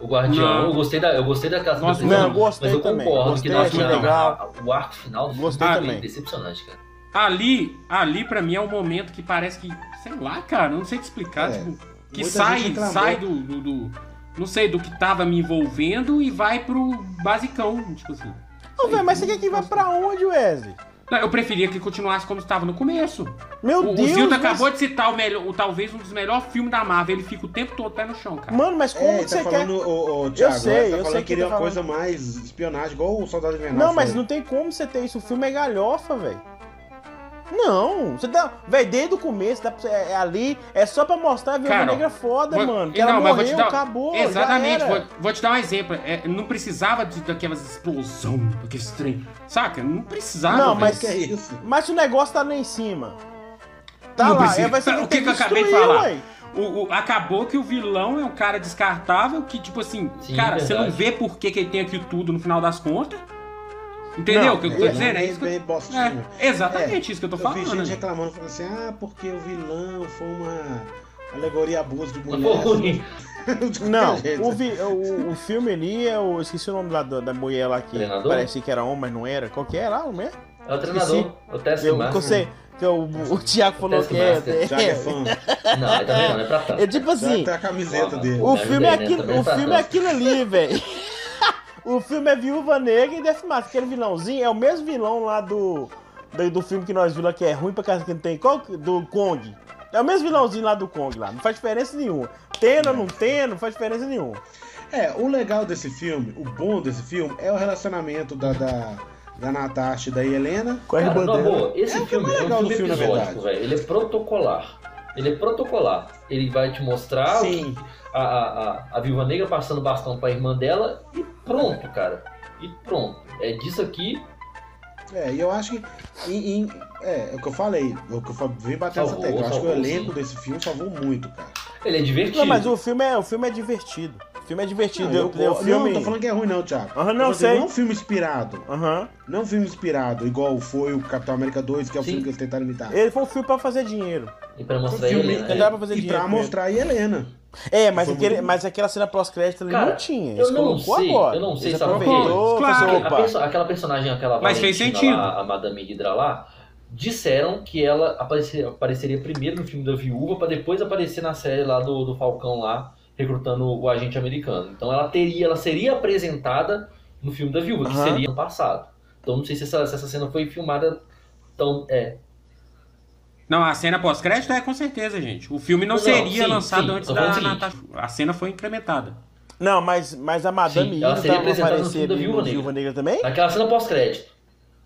o guardião. Não. Eu gostei da, eu gostei da cena da Nossa, prisão. não, gostei mas eu também. concordo Gostei, que cena- legal. o arco final do Gostei filme também. é decepcionante, cara. Ali, ali pra mim é um momento que parece que, sei lá, cara, eu não sei te explicar, É, tipo, que muita sai, sai do, do, do- não sei, do que tava me envolvendo e vai pro basicão, tipo assim. Ô, velho, mas você quer que vá pra onde, Wesley? Não, eu preferia que continuasse como estava no começo. Meu o, Deus, o Zildo mas- acabou de citar o melhor, o, talvez um dos melhores filmes da Marvel. Ele fica o tempo todo pé no chão, cara. Mano, mas como É, que tá você falando, quer... o, o Thiago, sei, tá eu falando sei que que queria tá uma coisa mais espionagem, igual o Soldado Invernal. Não, mas não tem como você ter isso. O filme é galhofa, velho. Não, você dá. Velho, desde o começo, dá pra você- é, ali é só pra mostrar a Viúva Negra foda, Vou- mano. Que não, ela mas morreu, dar- acabou. já Exatamente, era. vou, vou te dar um exemplo. É, não precisava de, daquelas explosão, daqueles trem. Saca? Não precisava. Não, mas- que é isso? Mas se o negócio tá lá em cima. Tá Não lá, precisa. é, vai ser o que, que eu acabei de falar? ué. O, o- acabou que o vilão é um cara descartável que, tipo assim, Sim, cara, você não verdade. vê por que, que ele tem aquilo tudo no final das contas. Entendeu o que eu tô é, dizendo? É isso que eu... bem bostinho. é, exatamente isso que eu tô Eu vi falando. gente né? reclamando, falando assim, ah, porque o vilão foi uma alegoria a abuso de mulher. *laughs* Não, o, vi- o, o filme ali é o. Esqueci o nome da, da mulher lá que Treinador? parecia que era homem, mas não era. Qual que é lá, não é? É o treinador, o Eu, que eu Márcio. sei. Que o, o Thiago falou Teste que é. Que é fã. *laughs* Não, é pra tanto. É tipo assim. Tá a camiseta dele. O Me filme, é aquilo, Também o filme é aquilo ali, velho. O filme é Viúva Negra e Death Mask. Aquele vilãozinho é o mesmo vilão lá do, do, do filme que nós vimos lá, que é ruim pra casa que não tem. Qual? Do Kong. É o mesmo vilãozinho lá do Kong lá. Não faz diferença nenhuma. Tendo ou não tendo, não faz diferença nenhuma. É, o legal desse filme, o bom desse filme, é o relacionamento da, da, da Natasha e da Helena. Com a Cara, dela. boa, esse É o filme filme é um legal do filme filme, na episódico, velho. Ele é protocolar. Ele é protocolar. Ele vai te mostrar o Sim. a, a, a, a Viúva Negra passando bastão pra irmã dela e pronto, cara. E pronto. É disso aqui. É, e eu acho que. em- em- é, é o que eu falei, é o que eu vim batendo essa Salvou, tecla. Eu acho que o elenco sim. desse filme salvou muito, cara. Ele é divertido. Não, mas o filme é, o filme é divertido. O filme é divertido. Não, eu, Eu- eu- o filme... não, não tô falando que é ruim, não, Thiago. Aham, Eu não, dizendo, sei. Não é um filme inspirado. Aham. Não é um filme inspirado, igual foi o Capitão América 2, que é o Sim. filme que eles tentaram imitar. Ele foi um filme pra fazer dinheiro. E pra mostrar Um ele, filme- né? Ele dá pra fazer e dinheiro. pra ele. mostrar a Helena. É, mas, aquele, muito- mas aquela cena pós-crédito ali Cara, não tinha. eu Eles não colocou sei, agora. eu não sei, Eles sabe por quê? aproveitou, Claro, A opa. perso- aquela personagem, aquela Mas fez sentido. Lá, a Madame Hydra lá, disseram que ela aparecer- apareceria primeiro no filme da Viúva pra depois aparecer na série lá do, do Falcão lá, recrutando o agente americano. Então ela teria, ela seria apresentada no filme da Viúva, que seria no passado. Então não sei se essa, se essa cena foi filmada tão. É, Não, a cena pós-crédito é com certeza, gente. O filme não, Não, seria sim, lançado sim, antes da. Natasha. A cena foi incrementada. Não, mas, mas a Madame Sim, ela seria apresentada no filme da Viúva Negra. Viúva Negra também? naquela cena pós-crédito.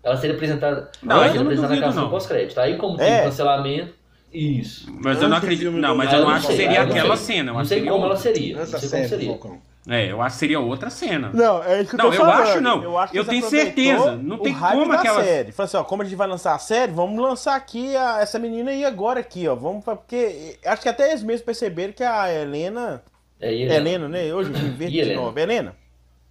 Ela seria apresentada. Não, ela seria apresentada duvido, naquela cena não. pós-crédito. Aí como É. tem cancelamento. Isso. Mas eu não acredito. Não, mas eu não não acho que seria não aquela cena. Eu Não sei como ela seria. Não Essa sei como seria. É, eu acho que seria outra cena. Não, é isso que eu Não, tô eu falando. acho não. Eu, acho que Eu tenho certeza. Não tem como aquela- série. Falei assim, ó, como a gente vai lançar a série, vamos lançar aqui a- essa menina aí agora aqui, ó. Vamos pra- porque acho que até eles mesmos perceberam que a Helena, É, ele- Helena, né? Hoje *coughs* eu vim de Helena? novo. Helena.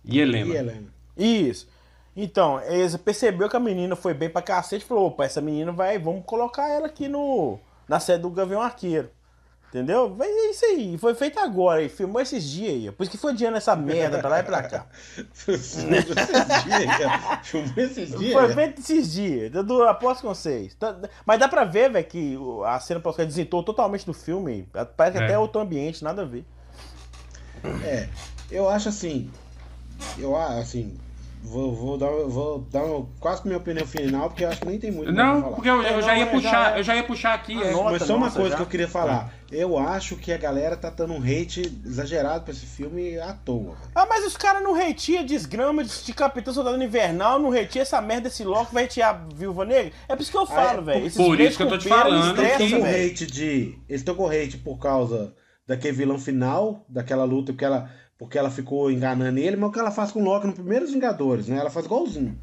E Helena? E Helena? Isso. Então, eles percebeu que a menina foi bem pra cacete e falou, opa, essa menina vai, vamos colocar ela aqui no na série do Gavião Arqueiro. Entendeu? Mas é isso aí. Foi feito agora aí. Filmou esses dias aí. Por isso que foi adiando essa merda pra lá e pra cá. esses dias, cara. Filmou esses dias. Foi feito esses dias. Eu aposto com vocês. Mas dá pra ver, velho, que a cena pós desentou totalmente do filme. Parece É. até outro ambiente, nada a ver. É, eu acho assim. Eu acho assim. Vou, vou dar, vou dar uma- quase minha opinião final, porque eu acho que nem tem muito Não, falar. porque eu, eu É, já ia não, é, puxar, é. eu já ia puxar aqui. Ah, é. não. Mas Nota, só uma nossa, coisa já? que eu queria falar. Eu acho que a galera tá dando um hate exagerado pra esse filme à toa. Ah, mas os caras não hateia desgrama de, Capitão Soldado Invernal, não hateia essa merda desse Loki, vai hatear a Viúva Negra? É por isso que eu Ah, falo, é, velho. por- isso que eu tô te falando Eles estão com hate de. Eles estão com hate por causa daquele vilão final, daquela luta, porque ela, porque ela ficou enganando ele, mas o que ela faz com o Loki no primeiro Vingadores, né? Ela faz igualzinho.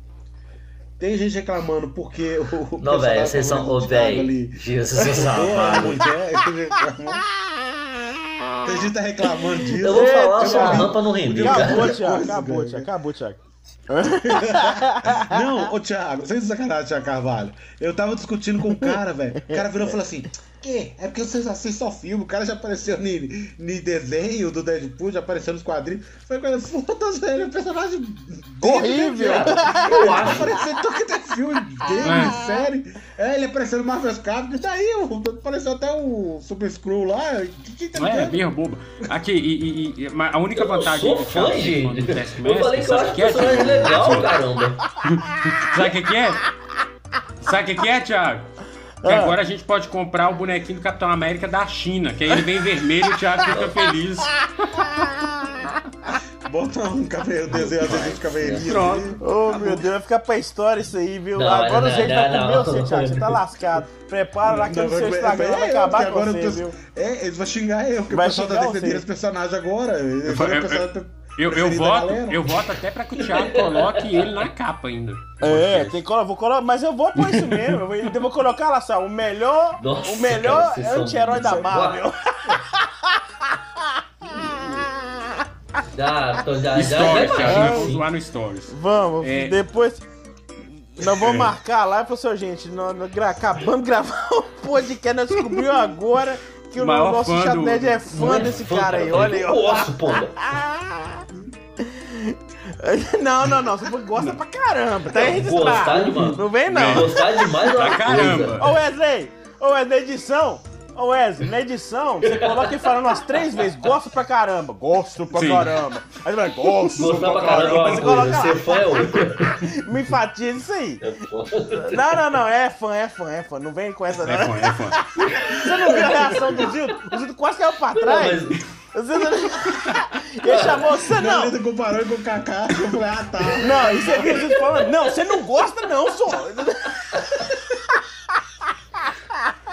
Tem gente reclamando porque o. Não, velho, vocês são ô, velho. Jesus, vocês são *laughs* a reclamou. Tem gente que tá reclamando disso. Eu vou falar sua ouvi- rampa não render. Acabou, Thiago, acabou. Thiago, acabou, Thiago. Não, ô Thiago, sem sacanagem, Thiago Carvalho. Eu tava discutindo com um cara, velho. O cara virou e falou assim: Que? É porque vocês assistem só filme. O cara já apareceu em desenho do Deadpool, já apareceu nos quadrinhos. Foi coisa, foda-se, *laughs* velho. É um personagem Horrível. né, cara? Eu Ele acho. apareceu em todo que tem filme dele, É. série. É, ele apareceu no Marvel's Capcom. E daí, o- apareceu até o Super Screw lá. Que que tá Não é, meio boba. Aqui, e, e- e- mas a única Eu vantagem sou do fã, Thiago gente. Eu falei que eu acho o que é, personagem Thiago? legal, caramba. *laughs* Sabe o que, é? Sabe o que, que é, Thiago? Que Ah. agora a gente pode comprar o bonequinho do Capitão América da China, que aí ele vem vermelho e o Thiago fica feliz. *laughs* Bota um cabelo, desenho de caveirinha. Pronto. Ô, meu Deus, vai ficar pra história isso aí, viu? Não, Agora não, o jeito vai comer você, Thiago. Você tá lascado. Prepara lá que o seu vai- Instagram é, vai é, acabar com agora você, viu? É, eles vão xingar eu, porque Vai o pessoal tá defendendo você. esse personagem agora. Eu- pessoal tá- Eu, eu, voto, eu voto até pra que o Thiago coloque ele na capa ainda. É, tem que colocar, vou colocar, mas eu vou pôr isso mesmo. Eu vou, eu vou colocar lá só, o melhor, Nossa, o melhor anti-herói da Marvel. Já, tô, já, já, já Stories, Thiago, nós imagino, vamos zoar no Stories. Vamos, É. depois nós vamos marcar lá e falar assim, gente, nós, nós gra- acabamos de gravar *laughs* um podcast, nós descobrimos agora que o Maior nosso fã chat do- nerd é Não fã é desse fã, cara aí, olha aí, ó. Posso, pomba. *laughs* Não, não, não, você gosta pra caramba, tá aí Gostar registrado. demais. Não vem não. Gostar demais é Pra caramba. Ô Wesley, ô Wesley, edição, ô Wesley, na edição, você coloca ele falando umas três vezes, gosto pra caramba, gosto pra Sim. caramba. Aí você vai, gosto Gostar pra pra caramba é caramba. Você coloca ser lá, fã é outra. *laughs* me enfatiza isso aí. É. Não, não, não, é fã, é fã, é fã, não vem com essa não. É fã, é fã. Você não viu a reação do Zildo? O Zildo quase caiu pra trás. Não, mas- O Zildo... *laughs* Ele chamou você, Não, não. ele comparou com o Kaká, eu falei, ah tá. Não, e você viu o Zildo falando, não, você não gosta não, só.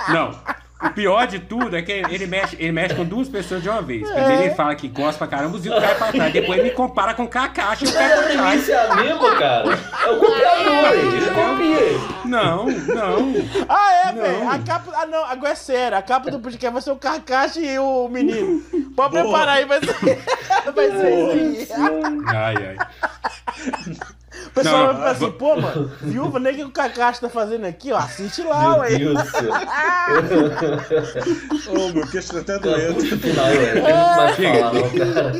Não. O pior de tudo é que ele mexe, ele mexe com duas pessoas de uma vez. Primeiro ele fala que gosta pra caramba, o Zito cai pra trás. Depois ele me compara com o Kakashi e o cara pra trás. premissa é a mesma, cara. É o copiador, ele copia. Não, não. Ah, é, velho. A capa. Ah, não, agora é sério. A capa do podcast vai ser o Kakashi e o menino. Pode preparar aí, vai ser. *laughs* Vai ser isso aí. Ai, ai. O pessoal Não, vai falar assim, pô, mano, viúva, nem o que o Kakashi tá fazendo aqui, ó. Assiste lá, ué. Meu Deus do céu. *laughs* Ô, meu queixo tá até Cara, doendo. final. Não não, cara.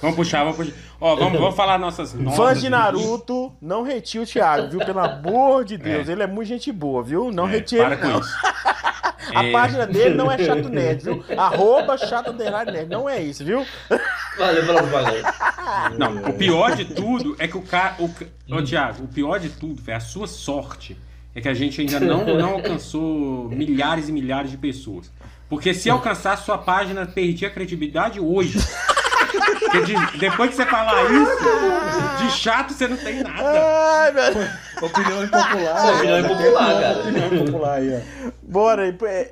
Vamos puxar, vamos puxar. Ó, vamos, vamos falar nossas notas. Fãs de Naruto, não retie o Thiago, viu? Pelo amor de Deus. É. Ele é muito gente boa, viu? Não É, para ele, com não. isso. *laughs* A É. página dele não é *laughs* chato nerd, viu? Arroba chato nerd. Não é isso, viu? Valeu pela *laughs* propaganda. Não, o pior de tudo é que o cara. O, ô, Thiago, o pior de tudo, velho, a sua sorte é que a gente ainda não, não alcançou milhares e milhares de pessoas. Porque se *laughs* alcançar sua página, perdia a credibilidade hoje. Porque de- depois que você falar isso, de chato você não tem nada. Ai, meu... Opinião impopular. Opinião ó, impopular, cara. Opinião impopular aí, ó. Bora aí. pô, é-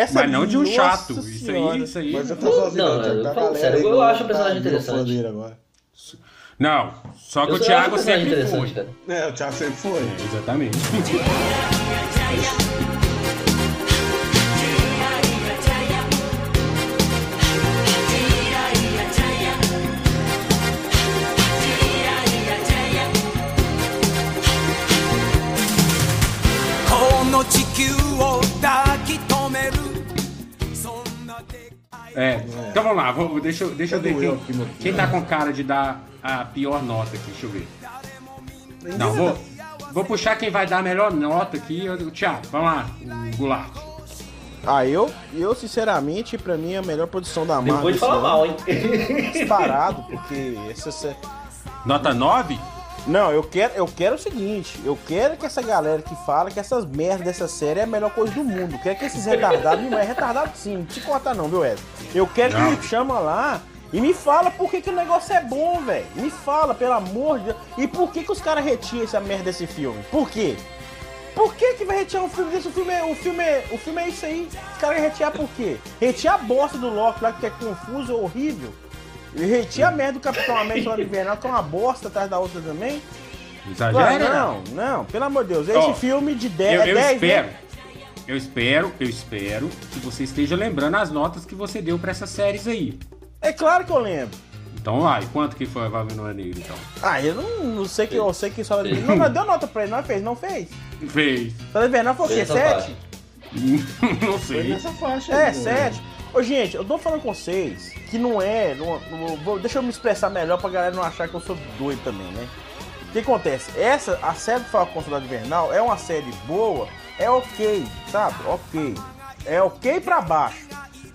Essa Mas não de um chato. Isso aí, isso aí. Mas eu tô sozinho, Não, não, Thiago, tá eu falo galera sério, eu que acho o tá- personagem fã interessante. agora. Não, só que Eu o Thiago sempre interessante, foi. cara. É, o Thiago sempre foi. É, exatamente. É, então vamos lá, vamos, deixa, eu- deixa eu ver quem, aqui, meu quem tá com cara de dar a pior nota aqui, deixa eu ver. Não, vou, vou puxar quem vai dar a melhor nota aqui, o Thiago, vamos lá, o Goulart. Ah, eu, eu, sinceramente, pra mim, é a melhor produção da Marvel. Depois esse fala ano. mal, hein? Disparado, porque essa Nota 9? Não, eu quero, eu quero o seguinte, eu quero que essa galera que fala que essas merdas dessa série é a melhor coisa do mundo. Eu quero que esses retardados, não é retardado sim, não te corta não, viu, Ed? Eu quero Não. que me chama lá e me fala por que, que o negócio é bom, velho. Me fala, pelo amor de Deus. E por que, que os caras retiram essa merda desse filme? Por quê? Por que, que vai retirar um filme desse? O filme é, o filme é, o filme é isso aí. Os caras retirar por quê? Retirar a bosta do Loki lá, que é confuso, horrível. E retira a merda do Capitão América lá do Invernal, que é uma bosta atrás da outra também. Exagera? não, não, pelo amor de Deus. Esse Ó, filme de 10 Eu, é eu 10, espero, né? eu espero, eu espero que você esteja lembrando as notas que você deu pra essas séries aí. É claro que eu lembro. Então lá, e quanto que foi a Valvino Negra, então? Ah, eu não, não sei que eu sei que só. Não, mas deu nota pra ele, não fez, não fez. Fez. Só de Invernal foi o quê? Essa 7? parte. *laughs* não Foi sei. nessa faixa É, aí, né? 7. Ô, gente, eu tô falando com vocês que não é. Não, não- vou- deixa eu me expressar melhor pra galera não achar que eu sou doido também, né? O que acontece? Essa, a série do Falcão Soldado Invernal é uma série boa, é ok, sabe? Ok. É ok pra baixo.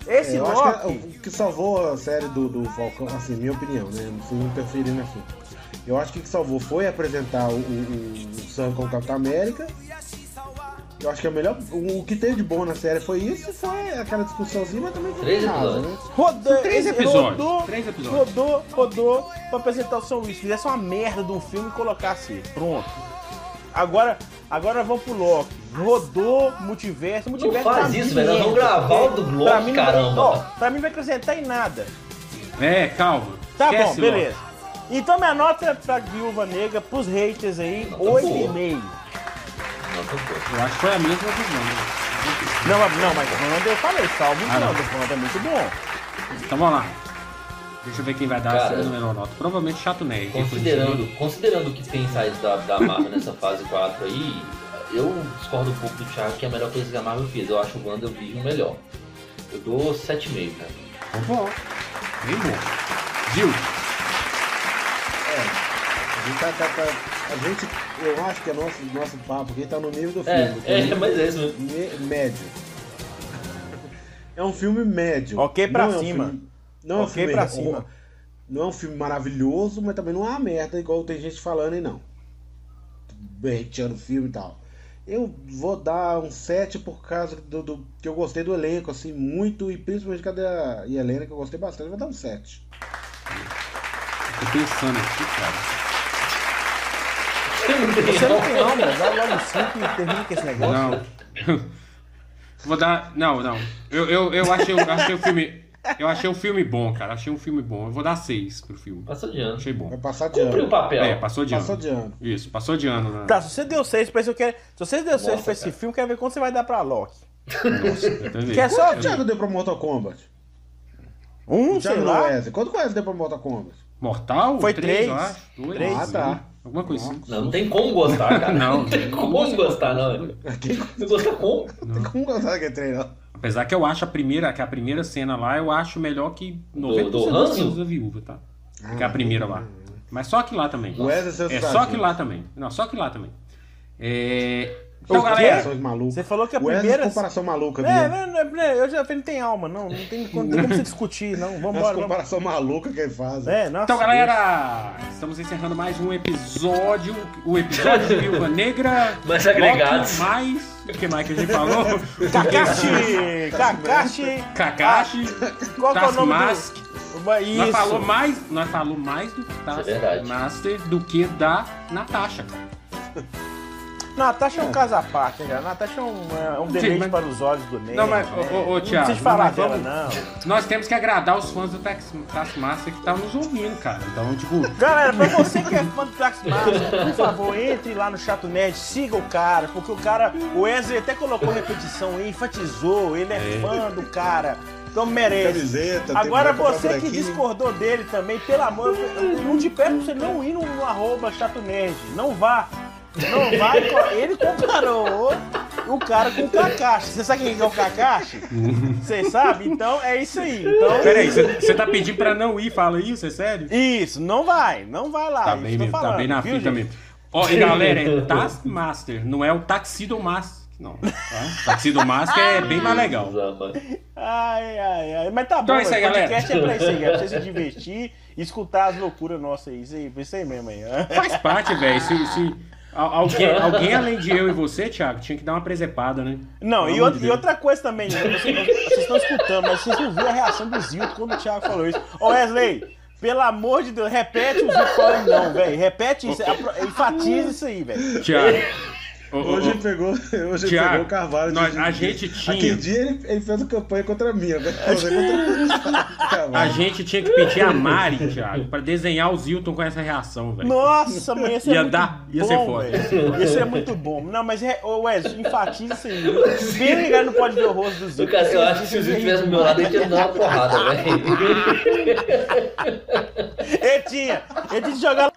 Esse É, eu Loki. acho que o que salvou a série do, do Falcão, assim, minha opinião, né? Não sei interferir no assunto. Eu acho que o que salvou foi apresentar o, o, o Sam com o Capitão América. Eu acho que é o melhor. O que teve de bom na série foi isso, foi aquela discussãozinha, mas também foi três errado, né? Rodou, três episódios. Rodou, três episódios. Rodou, rodou pra apresentar o São Luís. Fizesse uma merda de um filme e colocasse. Pronto. Agora, agora vamos pro Loki. Rodou, multiverso, multiverso. Não faz tá isso, velho. Nós não gravar o do é, Loki, pra mim, caramba. Ó, pra mim não vai acrescentar em nada. É, calma. Tá Esquece, bom, beleza. Loki. Então minha nota é pra viúva negra, pros haters aí, 8,5. Eu acho que foi a mesma do Wanda. Não, não, mas o Wanda eu falei, salvo ah, não. o Wanda é muito bom. Então vamos lá. Deixa eu ver quem vai dar Cara, melhor nota. Provavelmente Chato Ney. Considerando, considerando o que tem saído da, da Marvel nessa fase 4 aí, eu discordo um pouco do Thiago que é a melhor coisa que a Marvel fez. Eu acho o WandaVision melhor. Eu dou 7,5, cara. Tá bom. Bem bom. Gil. É. Gil tá, tá, tá a gente- eu acho que é nosso, nosso papo aqui tá no nível do É, filme. é, mas é isso mesmo. Me- médio. É um filme médio. Ok pra Não é um cima. filme- não é um Ok filme pra oh, cima. Não é um filme maravilhoso, mas também não é uma merda, igual tem gente falando aí não. Berreteando o filme e tal. Eu vou dar um 7 por causa do, do- que eu gostei do elenco, assim, muito, e principalmente cadê a Helena, que eu gostei bastante, eu vou dar um 7. Tô pensando aqui, cara. Você não tem alma, vai logo 5 e termina com esse negócio. Não. Vou dar. Não, não. Eu, eu, eu achei, eu achei o filme. Eu achei um filme bom, cara. Achei um filme bom. Eu vou dar 6 pro filme. Passou de ano. Achei bom. Vai passar de Cumpriu o ano. papel. É, passou de Passou ano. de ano. Isso, passou de ano. Né? Tá, se você deu 6 pra esse, eu quero. Se você deu 6 Nossa, pra esse cara. filme, eu quero ver quanto você vai dar pra Loki. Nossa, eu também. Quer só Quanto o Thiago deu pra Mortal Kombat? Um, O sei lá. Wesley. Quanto que o Wesley deu pra Mortal Kombat? Mortal? Foi três, três. eu acho. Dois. Três. Ah, tá. Alguma coisa assim. Não, não tem como gostar, cara. *laughs* Não, não tem não como gostar, não. Tem Você gostar como? tem como gostar daquele trem, não? Apesar que eu acho a primeira, que a primeira cena lá, eu acho melhor que 90% do das cenas da viúva, tá? que é a primeira lá. Mas só que lá também. O Wesley seus É só que lá também. Não, só que lá também. É... Então, galera. Você falou que a Wesley, primeira. comparação maluca, É, não, não, não, eu já falei, não tem alma, não. Não tem, não tem como você discutir, não. Vamos. comparação maluca que ele faz. É, nossa. Então, galera, estamos encerrando mais um episódio. O episódio de Viúva Negra. *laughs* Mais agregados. Mais. O que mais que a gente falou? *laughs* Kakashi! Kakashi! Kakashi. Qual que é o nome Taskmask. do. Isso. Nós falou mais, nós falou mais do é verdade. Taskmaster do que da Natasha, cara. Natasha é um caso à parte, né, cara? Natasha é um, é um deleite mas- para os olhos do Ney. Não, mas, né? ô, ô, ô, Não Thiago, precisa falar mas dela, vamos- não. Nós temos que agradar os fãs do Tax- Taskmaster que estão nos ouvindo, cara. Então, tipo, Galera, pra você que é fã do Taxmaster, por favor, entre lá no Chato Nerd, siga o cara, porque o cara, o Wesley até colocou repetição aí, enfatizou, ele é, fã do cara. Então merece. Camiseta, Agora você que discordou dele também, pelo amor, eu não te peço pra você não ir no, no arroba Chato Nerd. Não vá. Não vai. Ele comparou o cara com o Kakashi. Você sabe quem é o Kakashi? Você sabe? Então é isso aí. Então, peraí, você tá pedindo pra não ir, fala isso, é sério? Isso, não vai. Não vai lá. Tá bem mesmo, tá falando, bem na viu, fita gente? mesmo. Ó, e galera, é Taskmaster, não é o Taxidomaster, não. Tá? Taxidomaster é bem mais legal. Ai, ai, ai. Mas tá Então bom, é isso aí, podcast é pra isso aí, é pra você se divertir e escutar as loucuras nossas aí. Isso aí, isso aí mesmo aí. Faz parte, velho. Se, se alguém, *laughs* alguém além de eu e você, Thiago, tinha que dar uma presepada, né? Não, e, de e outra coisa também, né? vocês, vocês estão escutando, mas vocês não viram a reação do Zilton quando o Thiago falou isso. Ô Wesley, pelo amor de Deus, repete o Zilton falando não, velho. Repete isso, enfatiza isso aí, velho. Thiago. Ô, Hoje ô, pegou, *laughs* hoje Thiago, pegou o Carvalho. de- nós- a gente tinha- Aquele dia ele, ele fez uma campanha contra mim, agora vai fazer contra. *laughs* A gente tinha que pedir a Mari, Thiago, pra desenhar o Zilton com essa reação, velho. Nossa, mas ia ser Ia muito dar- ia bom, ser foda. Ia ser muito bom. Não, mas, é- Wesley, enfatiza isso aí. Pena que ele não pode ver o rosto do Zilton. cara, eu acho que se o Zio tivesse do meu lado, ele tinha dado uma porrada, *laughs* velho. Ele tinha, ele tinha que jogar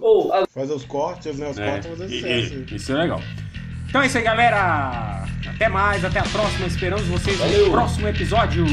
Ou, a- Fazer os cortes, né? Os É, cortes fazer sucesso. isso é legal. Então é isso aí, galera. Até mais, até a próxima. Esperamos vocês Valeu. no próximo episódio.